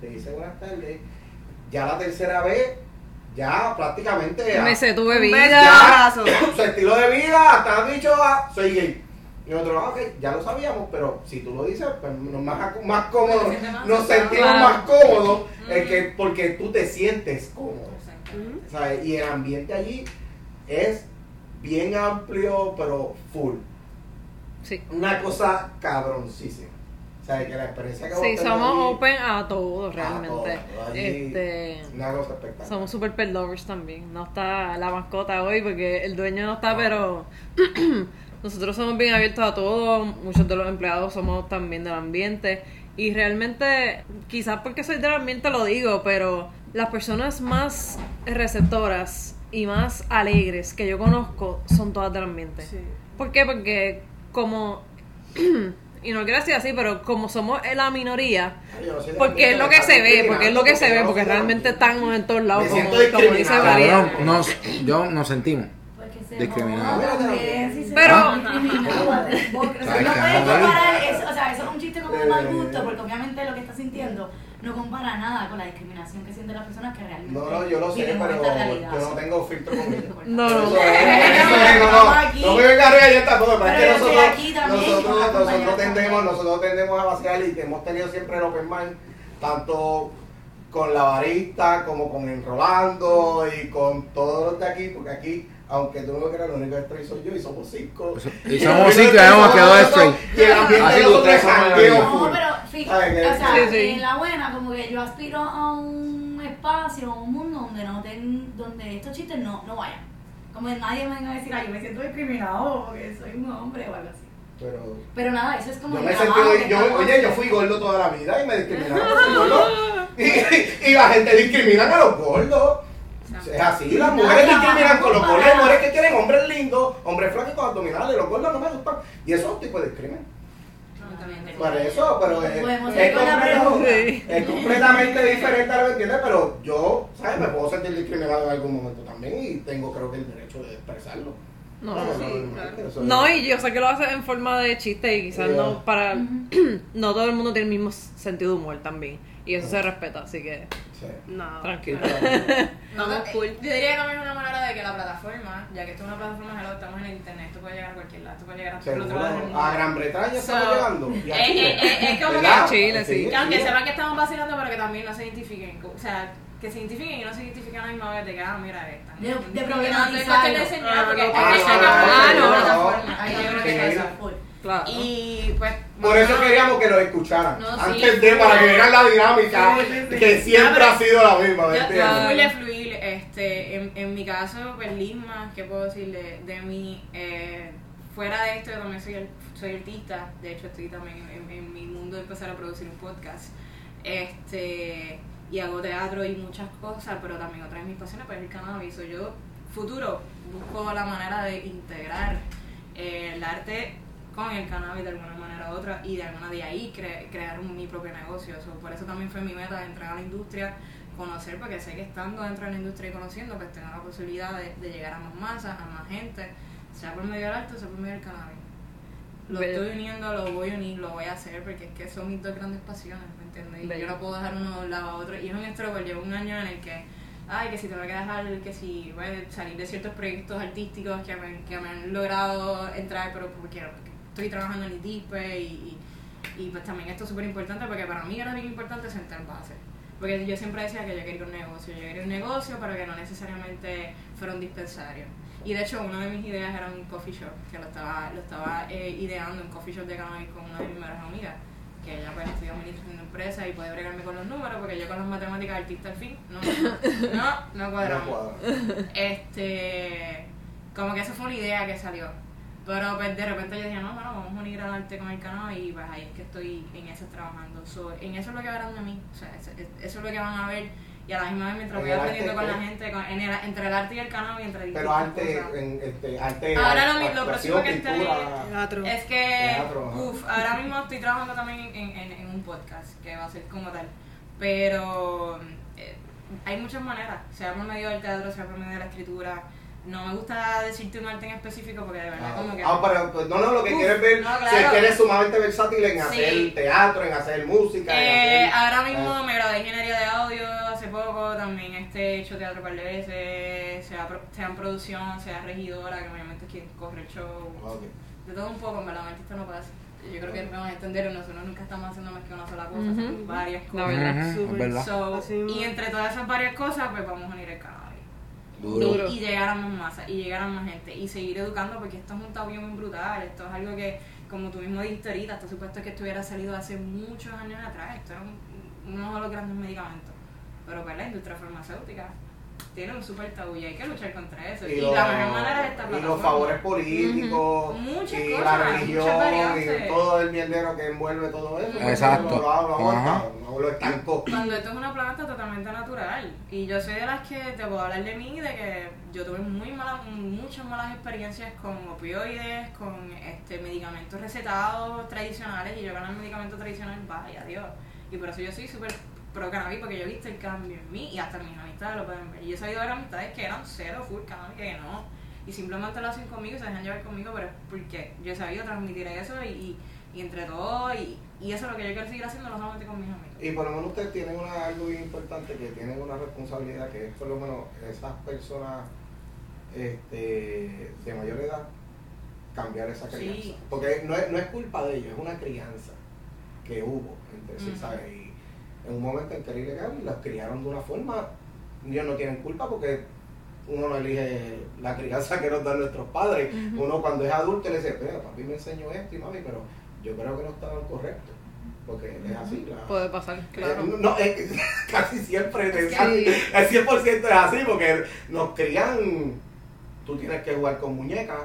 te dice buenas tardes. Ya la tercera vez, ya prácticamente... Me sé tu bebida. abrazo. (coughs) su estilo de vida, hasta han dicho, ah, soy gay. Y nosotros, ah, ok, ya lo sabíamos, pero si tú lo dices, pues nos más, más cómodo, nos sentimos más cómodos Ujú. que, porque tú te sientes cómodo. ¿Sabes? Y el ambiente allí es bien amplio, pero full. Sí. Una cosa cabroncísima. O sea, que la experiencia que Sí, somos allí, open a todo realmente. todo, todo allí, Este. Una cosa espectacular. Somos super pet lovers también. No está la mascota hoy porque el dueño no está, No. pero (clears throat) nosotros somos bien abiertos a todo. Muchos de los empleados somos también del ambiente. Y realmente, quizás porque soy del ambiente lo digo, pero las personas más receptoras y más alegres que yo conozco son todas del ambiente. Sí. ¿Por qué? Porque como... (clears throat) y no quiero decir así, pero como somos la minoría, no porque es lo que se ve, porque es lo que se ve, porque realmente estamos en todos lados, como, dice. María. Nos, yo nos sentimos. Porque se Discriminado. joda también, si se Pero- eso, o sea, eso es un chiste como de mal gusto, porque obviamente lo que estás sintiendo no compara nada con la discriminación que sienten las personas que realmente No, no, yo lo sé, pero yo no tengo filtro con ellos. (laughs) No, no. No, no, me venga a reír esta cosa, pero es que nosotros, nosotros, nosotros tendemos, nosotros tendemos a vaciar y que hemos tenido siempre el open mind, tanto con la barista como con Enrolando y con todos los de aquí, porque aquí, aunque tú no me creas, lo único straight soy yo y somos cinco. Y somos cinco y hemos quedado straight. Y el ambiente Así de. No, pero fíjate, o sea, en la buena, como que yo aspiro a un espacio, a un mundo donde no ten, donde estos chistes no, no vayan. Como que nadie me venga a decir, ay, yo me siento discriminado porque soy un hombre o algo así. Pero Pero nada, eso es como Yo me he trabajo sentido, que yo, oye, yo fui gordo toda la vida y me discriminaron. (laughs) Y, y la gente discrimina a los gordos. Es así, las mujeres discriminan con los para. mujeres que quieren hombres lindos, hombres flacos con abdominales. Los gordos no me gustan. Y eso es un tipo de discrimen. Por eso, pero es, Podemos es completamente diferente a lo que entiendes, pero yo, ¿sabes? Me puedo sentir discriminado en algún momento también y tengo creo que el derecho de expresarlo. No, ¿Sabes? sí, no, claro. No, y yo sé que lo hace en forma de chiste y quizás Yeah. no para... (clears throat) no todo el mundo tiene el mismo sentido de humor también. Y eso se respeta, así que Sí. Nada. tranquilo. (laughs) No, Estamos eh, cool. Yo diría que también es una manera de que la plataforma, ya que esto es una plataforma, hello, estamos en el internet, esto puede llegar a cualquier lado, esto puede llegar a cualquier otro lado. A Gran Bretaña estamos llegando. y a eh, Chile. eh, es como (laughs) que-. Chile, sí. Que aunque sepan que estamos vacilando, pero que también no se identifiquen. O sea, que se identifiquen y no se identifiquen a la misma vez de que, ah, mira esta. De- de No, no, problematizarlo. no es cuestión de enseñar, Ah, porque no, es ah, que no, no, no, plataforma. Claro. Y pues. Por eso queríamos que lo escucharan. No, sí, Antes de, para que vieran la dinámica Sí, sí, sí. que siempre ha sido la misma. ¿me Yo, de fluir, este, en, en mi caso, pues Lisma, ¿qué puedo decir de, de mí? Eh, fuera de esto, yo también soy, el- soy artista, de hecho estoy también en, en mi mundo de empezar a producir un podcast, este, y hago teatro y muchas cosas, pero también otra de mis pasiones pues es el cannabis, So, yo, futuro, busco la manera de integrar eh, el arte con el cannabis de alguna manera u otra y de alguna de ahí cre- crear un- mi propio negocio. So, por eso también fue mi meta de entrar a la industria, conocer, porque sé que estando dentro de la industria y conociendo, pues tengo la posibilidad de, de llegar a más masas, a más gente, sea por medio del arte, sea por medio del cannabis. Lo estoy uniendo, lo voy a unir, lo voy a hacer, porque es que son mis dos grandes pasiones, ¿me entiendes? Y yo no puedo dejar uno de un lado a otro. Y es un struggle, llevo un año en el que ay, que si tengo que dejar, que si voy a salir de ciertos proyectos artísticos que me, que me han logrado entrar, pero porque, porque estoy trabajando en ITIPE y, y, y pues también esto es súper importante porque para mí era bien importante sentar base. Porque yo siempre decía que yo quería un negocio, yo quería un negocio, pero que no necesariamente fuera un dispensario. Y de hecho, una de mis ideas era un coffee shop, que lo estaba, lo estaba eh, ideando, un coffee shop de cannabis con una de mis mejores amigas, que ella pues estudia administración de empresa y puede bregarme con los números, porque yo con las matemáticas artista al fin, no, no, no, no (laughs) No cuadramos. cuadra. Este, como que esa fue una idea que salió. Pero pues de repente yo dije, no, bueno, vamos a unir al arte con el canal y pues ahí es que estoy en eso trabajando. So, en eso es lo que verán de mí, o sea, eso, eso es lo que van a ver y a la misma vez mientras En voy aprendiendo con la gente, con- en el, entre el arte y el canal y entre Pero arte, cosas. en, este, arte Ahora lo lo próximo que pintura, Teatro. Es que, Teatro, uff, ahora mismo estoy trabajando también en, en, en un podcast que va a ser como tal. Pero eh, hay muchas maneras, sea por medio del teatro, sea por medio de la escritura. No me gusta decirte un arte en específico porque de verdad Ah, como que... ah, pero pues, no, no, lo que quieres ver, no, si es que eres sumamente versátil en Sí. hacer teatro, en hacer música. en Eh, hacer- ahora mismo Ah. me gradué ingeniería de audio hace poco, también este, he hecho teatro un par de veces, sea, pro- sea en producción, sea regidora, que obviamente es quien corre el show. Ok. De todo un poco, en verdad, un artista no puede hacer. Yo creo que me van a entender, nosotros nunca estamos haciendo más que una sola cosa, son varias La cosas. verdad. Es verdad. So, Así mismo. y entre todas esas varias cosas, pues vamos a unir el canal. Duro. Duro. Y llegar a más masa, y llegar a más gente, y seguir educando, porque esto es un tabú muy brutal. Esto es algo que, como tú mismo dijiste ahorita, está supuesto que esto hubiera salido hace muchos años atrás. Esto era un- uno de los grandes medicamentos. Pero pues la industria farmacéutica tiene un super tabú y hay que luchar contra eso. Y, los- la mejor manera es esta y plataforma. los favores políticos. Muchas y cosas, la religión, y todo el mierdero que envuelve todo eso. Exacto. Lo, no lo estancó. Cuando esto es una planta totalmente natural. Y yo soy de las que te puedo hablar de mí, de que yo tuve muy malas, muchas malas experiencias con opioides, con este medicamentos recetados tradicionales. Y yo con el medicamento tradicional, vaya Dios. Y por eso yo soy súper pro cannabis, porque yo he visto el cambio en mí y hasta mis amistades lo pueden ver. Y yo he sabido ver amistades que eran cero full cannabis, que no. Y simplemente lo hacen conmigo y se dejan llevar conmigo, pero es porque yo he sabido transmitir eso y, y, y entre todos. Y, y eso es lo que yo quiero seguir haciendo, no solamente con mis amigos. Y por lo menos ustedes tienen una, algo bien importante, que tienen una responsabilidad, que es por lo menos esas personas este, de mayor edad, cambiar esa Sí. crianza. Porque no es, no es culpa de ellos, es una crianza que hubo entre sí, Ujú. ¿sabes? En un momento en que era ilegal y las criaron de una forma, ellos no tienen culpa porque uno no elige la crianza que nos dan nuestros padres. Uno cuando es adulto le dice, mira, papi me enseñó esto y mami, pero yo creo que no estaban correctos. Porque es así. La, Puede pasar, claro. eh, no, es (laughs) casi siempre, Es casi- el 100% es así, porque nos crían, tú tienes que jugar con muñecas,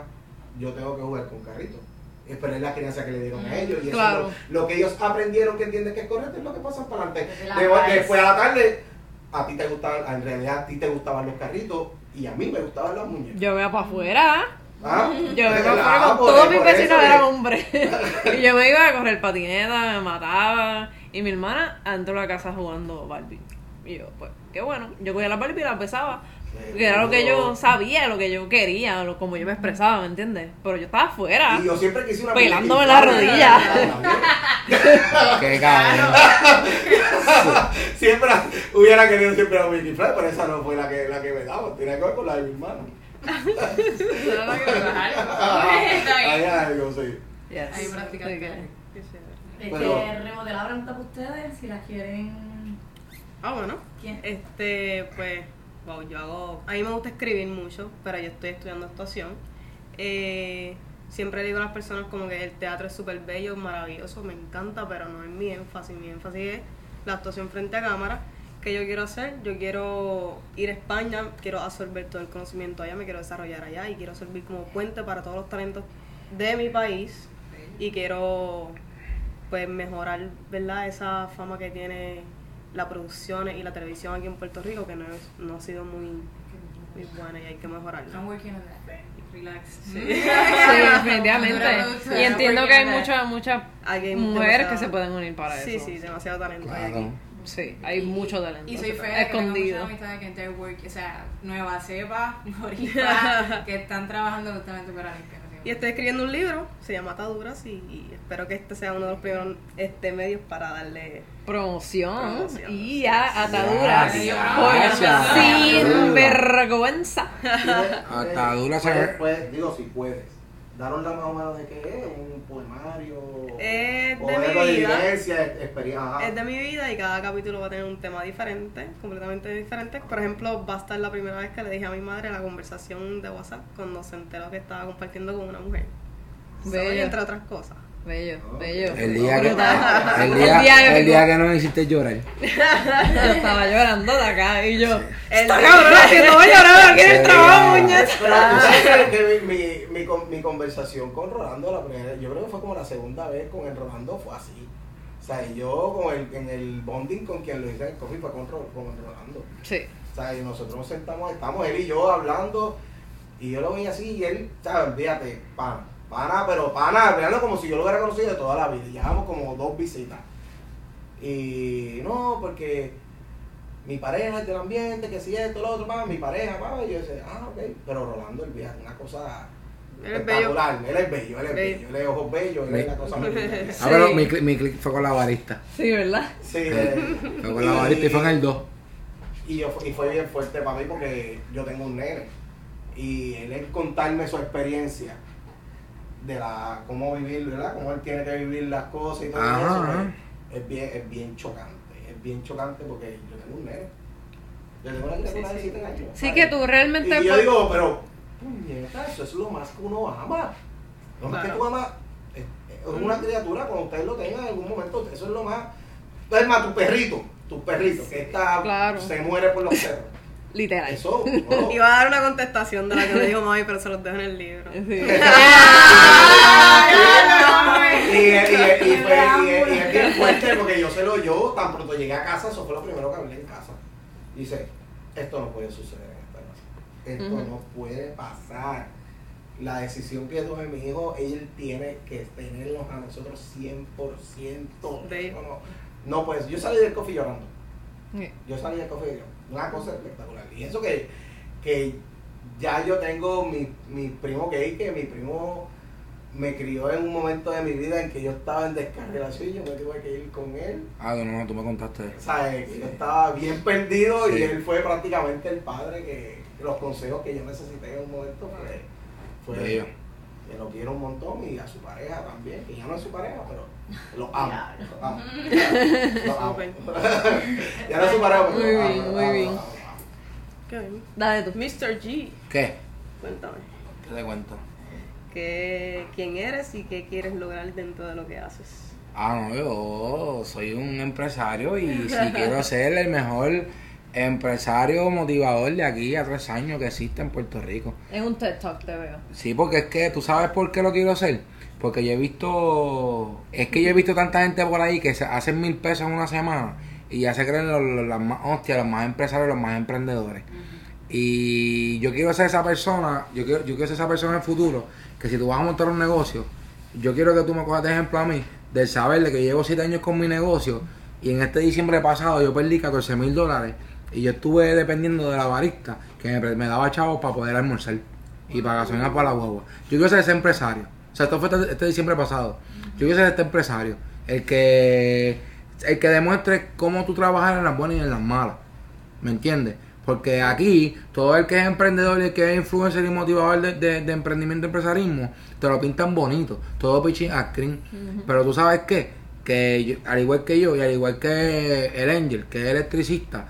yo tengo que jugar con carritos. Es la crianza que le dieron a Mm, ellos. Y eso es lo, lo que ellos aprendieron que entienden que es correcto es lo que pasa para adelante. Después a la tarde, a ti te gustaban, en realidad a ti te gustaban los carritos y a mí me gustaban las muñecas. Yo veo para afuera. ¿Ah? Yo me por- todos mis vecinos eran hombres. (laughs) y yo me iba a correr patineta, me mataba. Y mi hermana adentro de la casa jugando Barbie. Y yo, pues, qué bueno. Yo cogía la Barbie y la besaba. Que era lo que yo sabía, lo que yo quería, lo, como yo me expresaba, ¿me entiendes? Pero yo estaba afuera. Y yo siempre quise una Pelándome la rodilla. (laughs) Qué cabrón. (laughs) siempre hubiera querido siempre la Mickey Fly, pero esa no fue la que, la que me daba. Tenía que ver con la de mi. Está Ahí algo, sí. Ahí que- Este, Pero- remodelar la pregunta para ustedes, si las quieren. Ah, bueno. ¿Quién? Este, pues, wow, yo hago. A mí me gusta escribir mucho, pero yo estoy estudiando actuación. Eh, siempre digo a las personas como que el teatro es súper bello, maravilloso, me encanta, pero no es mi énfasis. Mi énfasis es la actuación frente a cámara. que yo quiero hacer? Yo quiero ir a España, quiero absorber todo el conocimiento allá, me quiero desarrollar allá y quiero servir como puente para todos los talentos de mi país y quiero pues mejorar, ¿verdad? Esa fama que tiene la producción y la televisión aquí en Puerto Rico, que no, es- no ha sido muy, muy buena y hay que mejorarla. I'm working on that. Relax. Sí. (laughs) Sí, definitivamente. Y entiendo que hay muchas muchas hay mujeres que se pueden unir para Sí, eso. sí, demasiado talento hay Claro. aquí. Sí, hay mucho talento. Y soy fea de que tengo escondido. que work, o sea, nueva cepa, (laughs) boricua, que están trabajando justamente para la inspiración. Y estoy escribiendo un libro, se llama Ataduras y, y espero que este sea uno de los primeros este, medios para darle... Promoción, Promoción, y ya ataduras ya. sin vergüenza. (laughs) Atadura se Puedes- ve. puedes- digo, si puedes. Daron la más o menos de qué es, un poemario. Es o de mi vida. vivencia, experiencia. Es de mi vida y cada capítulo va a tener un tema diferente, completamente diferente. Por ejemplo, va a estar la primera vez que le dije a mi madre la conversación de WhatsApp cuando se enteró que estaba compartiendo con una mujer. So, Bello. y entre otras cosas. Bello, bello. El día que, el día, el día que no me hiciste llorar. Yo estaba llorando de acá y yo. Está cabrón haciendo llorar aquí en el trabajo, muñeca. Pero tú sabes que (laughs) mi, mi, mi, con- mi conversación con Rolando, la primera, yo creo que fue como la segunda vez con el Rolando, fue así. O sea, y yo con el, en el bonding con quien lo hice en el coffee fue con, con el Rolando. Sí. O sea, y nosotros nos sentamos, estamos él y yo hablando, y yo lo veía así, y él, ¿sabes? Fíjate, pana, pana, pero pana, hablando como si yo lo hubiera conocido de toda la vida. Y Llevamos como dos visitas. Y no, porque mi pareja es del ambiente, que si esto, lo otro, pa, mi pareja, pa, y yo decía, ah, ok. Pero Rolando, el viejo, una cosa Él es espectacular. Él es bello, él es Bello. bello, él es ojos bellos, él es la cosa más linda. (laughs) Ah, pero mi, mi click fue con la barista. Sí, ¿verdad? Sí, él- Fue con la barista y fue en el 2. Y, yo, y fue bien fuerte para mí porque yo tengo un nene. Y él es contarme su experiencia de la cómo vivir, ¿verdad? Cómo él tiene que vivir las cosas y todo Ajá, eso. ajá. pues, Es bien, es bien chocante. Es bien chocante porque yo tengo un nene. Yo tengo una criatura de 7 años. Sí, que tú realmente. Y yo pues, digo, pero, puñeta, eso es lo más que uno ama. No es que Claro. tú amas, es, una criatura, cuando ustedes lo tengan en algún momento, eso es lo más. Es más, tu perrito, tu perrito, que está, Claro. se muere por los cerros. Literal. Eso, no. (laughs) Iba a dar una contestación de la que me dijo mami, pero se los dejo en el libro. Sí. (laughs) Y, y, y, y fue- y- y es bien fuerte porque yo se lo yo, tan pronto llegué a casa, eso fue lo primero que hablé en casa. Dice, esto no puede suceder en esta casa. Esto Ujú. no puede pasar. La decisión que tome mi hijo, él tiene que tenernos a nosotros 100%. De- No, no, no, pues yo salí del coffee llorando. Yo salí del coffee llorando. Una cosa espectacular. Y eso que, que ya yo tengo mi, mi primo gay, que mi primo me crió en un momento de mi vida en que yo estaba en descarrelación y yo me tuve que ir con él. Ah, no, no, tú me contaste. ¿Sabes? Que yo estaba bien perdido Sí. y él fue prácticamente el padre que los consejos que yo necesité en un momento fue, fue Un montón y a su pareja también, que (laughs) (laughs) ya no es su pareja, pero lo amo. Lo amo. Lo amo. Ya no es su pareja, pero Muy lo amo, bien, lo muy amo, bien. lo amo, lo amo. Qué bien. Dale tú. Mr. G, ¿Qué? cuéntame. ¿Qué te cuento? ¿Qué, ¿Quién eres y qué quieres lograr dentro de lo que haces? Ah, no, yo soy un empresario y (laughs) si quiero ser el mejor empresario motivador de aquí a tres años que existe en Puerto Rico. En un TED Talk te veo. Sí, porque es que tú sabes por qué lo quiero ser. Porque yo he visto, es que yo he visto tanta gente por ahí que se hacen mil pesos en una semana y ya se creen los, los- las más hostias, los más empresarios, los más emprendedores. Y yo quiero ser esa persona, yo quiero, yo quiero ser esa persona en el futuro, que si tú vas a montar un negocio, yo quiero que tú me cojas de ejemplo a mí, del saber de que llevo 7 años con mi negocio y en este diciembre pasado yo perdí 14 mil dólares y yo estuve dependiendo de la barista que me, me daba chavos para poder almorzar y para gasolina para la guagua. Yo quiero ser ese empresario. O sea, esto fue este, este diciembre pasado. Yo quiero ser este empresario. El que, el que demuestre cómo tú trabajas en las buenas y en las malas. ¿Me entiendes? Porque aquí, todo el que es emprendedor y el que es influencer y motivador de, de, de emprendimiento y empresarismo, te lo pintan bonito. Todo pitching a screen. Pero tú sabes qué? Que yo- al igual que yo y al igual que el Angel, que es electricista,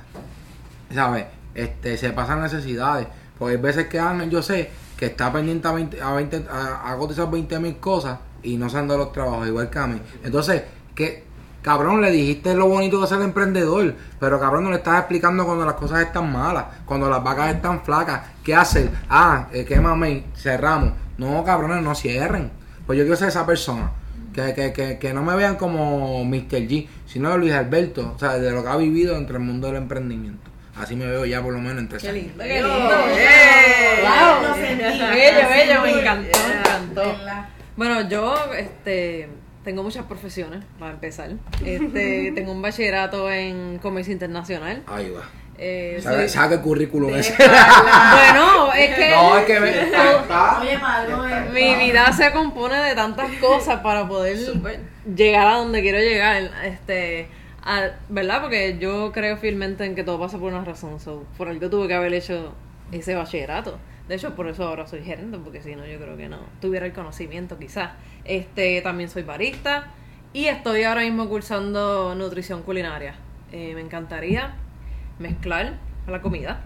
¿sabes? Este, se pasan necesidades. Porque hay veces que Ángel, yo sé, que está pendiente a, 20, a, 20, a, a cotizar 20 mil cosas y no se han dado los trabajos, igual que a mí. Entonces, que cabrón, le dijiste lo bonito de ser emprendedor, pero cabrón, no le estás explicando cuando las cosas están malas, cuando las vacas están flacas. ¿Qué hacer? Ah, eh, ¿qué mami? Cerramos. No, cabrones, no cierren. Pues yo quiero ser esa persona. Que, que, que, que no me vean como Mr. G, sino Luis Alberto, o sea, de lo que ha vivido entre el mundo del emprendimiento. Así me veo ya por lo menos entre Qué años. lindo, qué lindo. ¡eh! Wow, lo Bello, bello, me encantó, me Yeah. encantó. Bueno, yo este, tengo muchas profesiones, para empezar. Este, (laughs) tengo un bachillerato en comercio internacional. Ahí va. Eh, Saca, soy- saca el currículum ese. Bueno, es que No, es que me- Está- Oye, eh, mi vida se compone de tantas cosas para poder llegar a donde quiero llegar. Este, a- ¿verdad? Porque yo creo fielmente en que todo pasa por una razón. So, por algo tuve que haber hecho ese bachillerato. De hecho, por eso ahora soy gerente, porque si no, yo creo que no tuviera el conocimiento, quizás. Este, también soy barista y estoy ahora mismo cursando nutrición culinaria. Eh, me encantaría mezclar la comida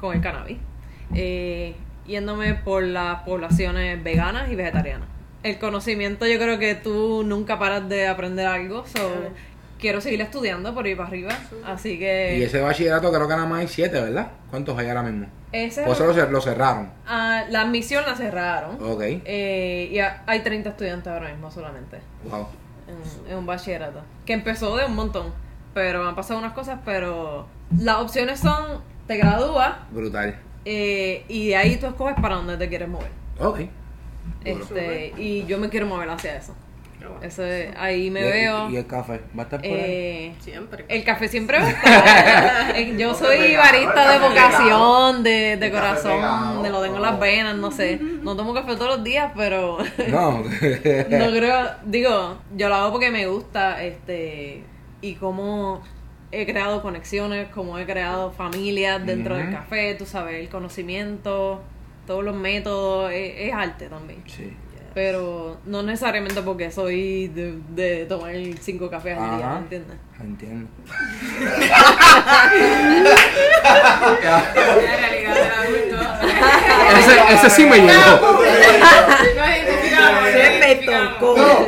con el cannabis, eh, yéndome por las poblaciones veganas y vegetarianas. El conocimiento, yo creo que tú nunca paras de aprender algo, so quiero seguir estudiando por ir para arriba, así que Y ese bachillerato creo que nada más hay siete, ¿verdad? ¿Cuántos hay ahora mismo? ese- O eso lo, cer- lo cerraron. ah, la admisión la cerraron Ok. eh, y ha- hay 30 estudiantes ahora mismo solamente Wow. en, en un bachillerato. Que empezó de un montón. Pero han pasado unas cosas, pero las opciones son, te gradúas Brutal. eh, y de ahí tú escoges para dónde te quieres mover. Ok. Este, y yo me quiero mover hacia eso. Bueno. Ese, ahí me ¿Y, veo. ¿Y el café? ¿Va a estar por ahí? eh, Siempre. el café siempre va a estar. Eh, Yo (laughs) soy barista de vocación, de, de corazón, pegado. de lo tengo en las venas, no sé. No tomo café todos los días, pero No. (laughs) no creo, digo, yo lo hago porque me gusta, este, y cómo he creado conexiones, cómo he creado familias dentro del café, tú sabes, el conocimiento, todos los métodos, es, es arte también. sí. Pero no necesariamente porque soy de, de tomar cinco cafés al día. ¿me entiendes? Entiendo. Ese, ese sí me llegó. Se me tocó. No,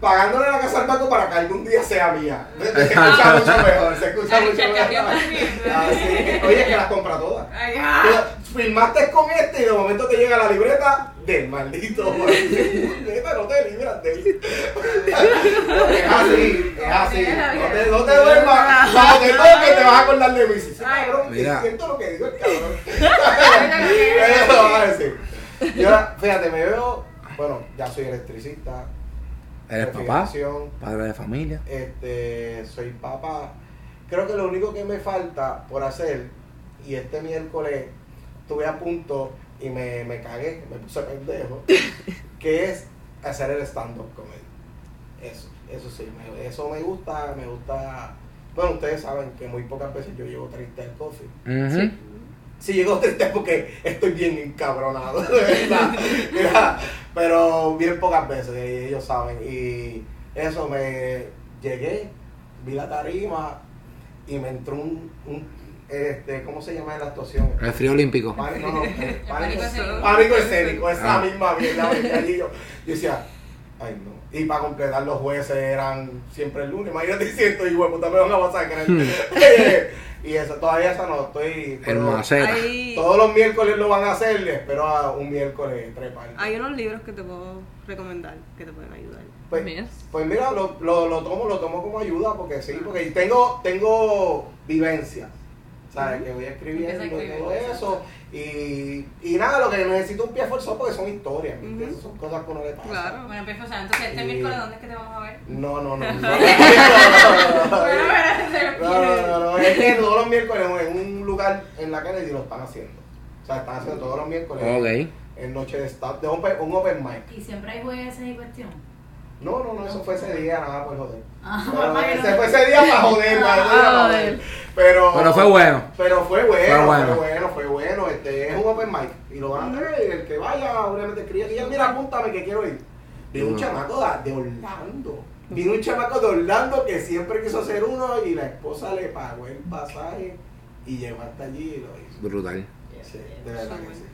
pagándole la casa al banco para que algún día sea mía. Se escucha mucho mejor, se escucha mucho mejor. Ah. Oye, que las compra todas. Ah. Firmaste con este y de momento te llega la libreta del maldito. No te libras de él. Es así, es así. No te, no te duermas. Cuando te toque te vas a acordar de mí. Mira. es cierto lo que dijo el cabrón. Eso lo vas a decir. Yo, fíjate, me veo, bueno, ya soy electricista. ¿Eres papá? Padre de familia. Este, soy papá. Creo que lo único que me falta por hacer, y este miércoles estuve a punto y me, me cagué, me puse pendejo, (laughs) que es hacer el stand-up comedy. Eso, eso sí, me- eso me gusta, me gusta. Bueno, ustedes saben que muy pocas veces yo llego triste al coffee. Ujú. Si llego triste (laughs) es porque estoy bien encabronado, de verdad. Mira, pero bien pocas veces, y ellos saben. Y eso me llegué, vi la tarima y me entró un, un este, ¿cómo se llama la actuación? El frío olímpico. Pánico, no, eh, (laughs) pánico escénico. pánico escénico, esa Ah. misma mierda. yo, yo decía, ay no. Y para completar los jueces eran siempre el lunes. Imagínate (laughs) si esto y huevo, también van a masacrar. (laughs) y eso, todavía esa no, estoy. Pero. Hay, Todos los miércoles lo van a hacer, y espero a un miércoles trepar. hay unos libros que te puedo recomendar que te pueden ayudar. Pues, Mira. pues mira, lo, lo, lo tomo, lo tomo como ayuda porque sí, porque tengo, tengo vivencias. ¿sabes? Que voy escribiendo y todo eso. Y, y nada, lo que necesito un pie forzado porque son historias, ¿me entiendes? Son cosas que uno le pasa. Claro. Bueno, empieza, o sea, entonces este miércoles, ¿dónde es que te vamos a ver? No, no, no. No, no, no, es que todos los miércoles en un lugar en la Kennedy lo están haciendo. O sea, están haciendo todos los miércoles Ok. en noche de staff, de open, un open mic. Y siempre hay jueces y cuestión. No, no, no, eso fue ese día, nada por joder. Ah, Pero para ese fue ese día para joder, para ese día para Ah, joder. Pero, Pero fue bueno. Pero fue bueno, Fue fue bueno. fue bueno. Este, es un open mic. Y lo van a traer, y el que vaya, obviamente escribe que ya, mira, apúntame que quiero ir. Vino un chamaco de, de Orlando. Vino un chamaco de Orlando que siempre quiso hacer uno y la esposa le pagó el pasaje y llegó hasta allí y lo hizo. Brutal. Sí, de verdad que sí.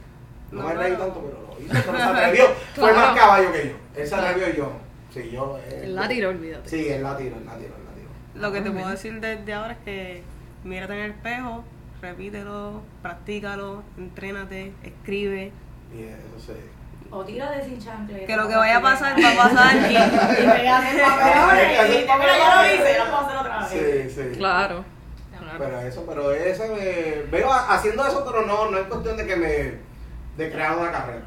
No me reí tanto, pero lo hizo. Pero se atrevió. (laughs) Fue más caballo que yo. Él se atrevió y yo. Sí, yo. eh, la tiró, olvídate. Sí, él la tiró, él la tiró, él la tiró. Lo que te puedo bien. decir desde ahora es que mírate en el espejo, repítelo, practícalo, entrénate, escribe. Y eso sí. O tírate sin chancle. Que lo que vaya a pasar va a pasar (laughs) y (laughs) Y pegas el y te mira, ya lo hice, lo puedo hacer otra vez. Sí, sí. Claro. Pero eso, pero ese me veo a- haciendo eso, pero no, no es cuestión de que me de crear una carrera.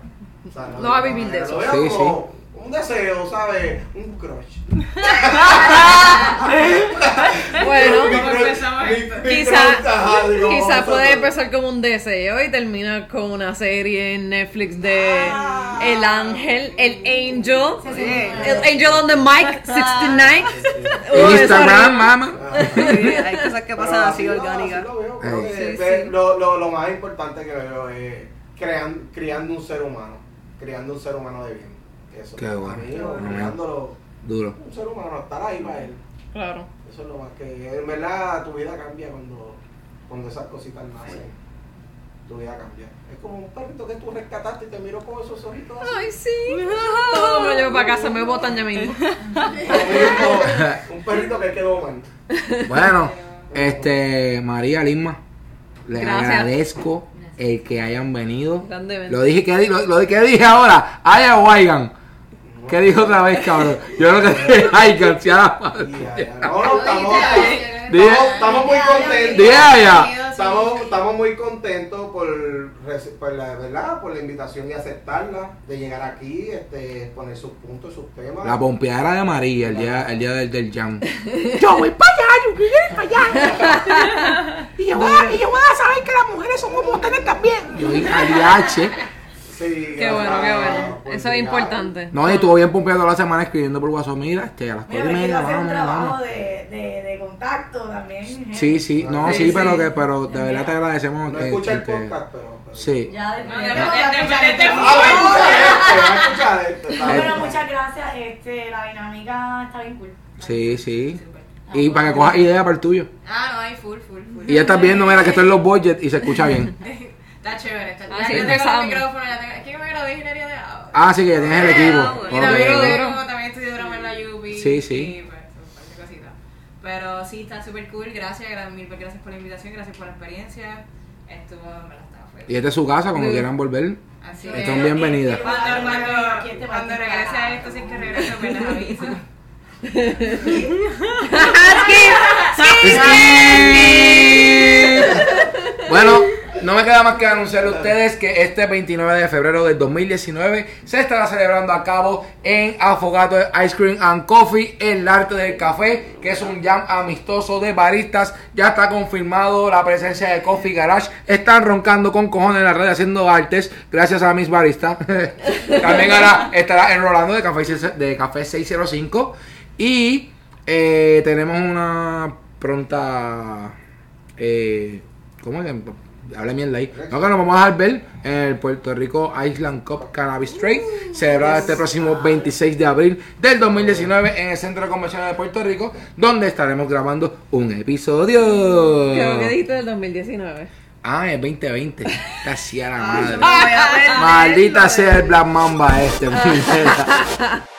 O sea, No va a de vivir de eso. Lo veo Sí, como un deseo, ¿sabes? Un crush. (laughs) Bueno, mi Quizá, puede empezar como un deseo y termina con una serie en Netflix de Ah. El Ángel, el Angel, Sí, sí, el Angel on the Mic 69. En Oh, Instagram, mamá. Ah. Sí, hay cosas que pasan así lo- orgánicas. así lo veo, que. Lo, lo, lo más importante que veo es crean, criando un ser humano, criando un ser humano de bien. Eso, Qué bueno, qué bueno. Duro. un ser humano, estar ahí para él. Claro. Eso es lo más que, en verdad, tu vida cambia cuando, cuando esas cositas nacen. Tu vida cambia. Es como un perrito que tú rescataste y te miro con esos ojitos así. Ay, sí. (laughs) Todo me lo llevo para casa, me botan ya mismo. (laughs) Un perrito que quedó mal. Bueno, este, María Lisma, le Gracias. agradezco el que hayan venido. Lo dije, que lo, lo que dije ahora, haya o hayan. ¿Qué dijo otra vez, cabrón? Yo creo que dije hayan, si a la madre. Y ya, ya. No, no, estamos, Dije- estamos, estamos muy contentos. Dije allá. Estamos, estamos muy contentos por, por la verdad, por la invitación y aceptarla, de llegar aquí, este, poner sus puntos, sus temas. La pompeadera de María el día, el día del, del jam. (laughs) Yo voy para allá, yo voy para allá. (laughs) Y yo, voy a, y yo voy a saber que las mujeres somos mujeres también. Yo H. Sí, Qué bueno, qué bueno. Eso es importante. No, y estuvo bien pompeado toda la semana escribiendo por WhatsApp. Mira, este, a las cuatro y media, vamos, vamos. de, de, de contacto también. Sí, sí, no, Sí, sí, sí. pero que, pero de verdad te agradecemos No que, escucha el podcast, pero. Sí. Ya de No, de- Ah, este, este. Bueno, muchas gracias. Este, la dinámica está bien cool. Sí, sí. Y para que cojas idea para el tuyo. Ah, no, hay full, full, full. Y ya estás viendo, mira, que esto es los budget y se escucha bien. (laughs) Está chévere, está Ah, ya sí, yo tengo el micrófono, ya tengo, es que yo me gradué de ingeniería de audio. Ah, sí, que ya tienes el equipo. Ah. Y también, tengo- duro. también estudié drama en la UPI. Sí, sí. Y pues, un par de cositas. Pero sí, está súper cool. Gracias, gra- mil gracias por la invitación, gracias por la experiencia. Estuvo, me la estaba fuerte. Y esta es su casa, cuando Sí. quieran volver. Así Están que bienvenidas. cuando, cuando, este cuando regrese para- a esto, si es que regreso, pues les aviso. (laughs) (laughs) Bueno, no me queda más que anunciarle a ustedes que este 29 de febrero del 2019 se estará celebrando a cabo en Afogato Ice Cream and Coffee el arte del café, que es un jam amistoso de baristas. Ya está confirmado la presencia de Coffee Garage. Están roncando con cojones en la red haciendo artes gracias a mis baristas. (laughs) También ahora estará enrolando de café, de café 605 y eh, tenemos una pronta eh, ¿Cómo es Habla mierda ahí. No, que nos vamos a dejar ver en el Puerto Rico Island Cup Cannabis Trade, celebrado este próximo 26 de abril del 2019 en el Centro de Convenciones de Puerto Rico, donde estaremos grabando un episodio. Creo que dijiste del 2019. Ah, es 2020. Casi a la madre. Maldita sea el Black Mamba este. (laughs)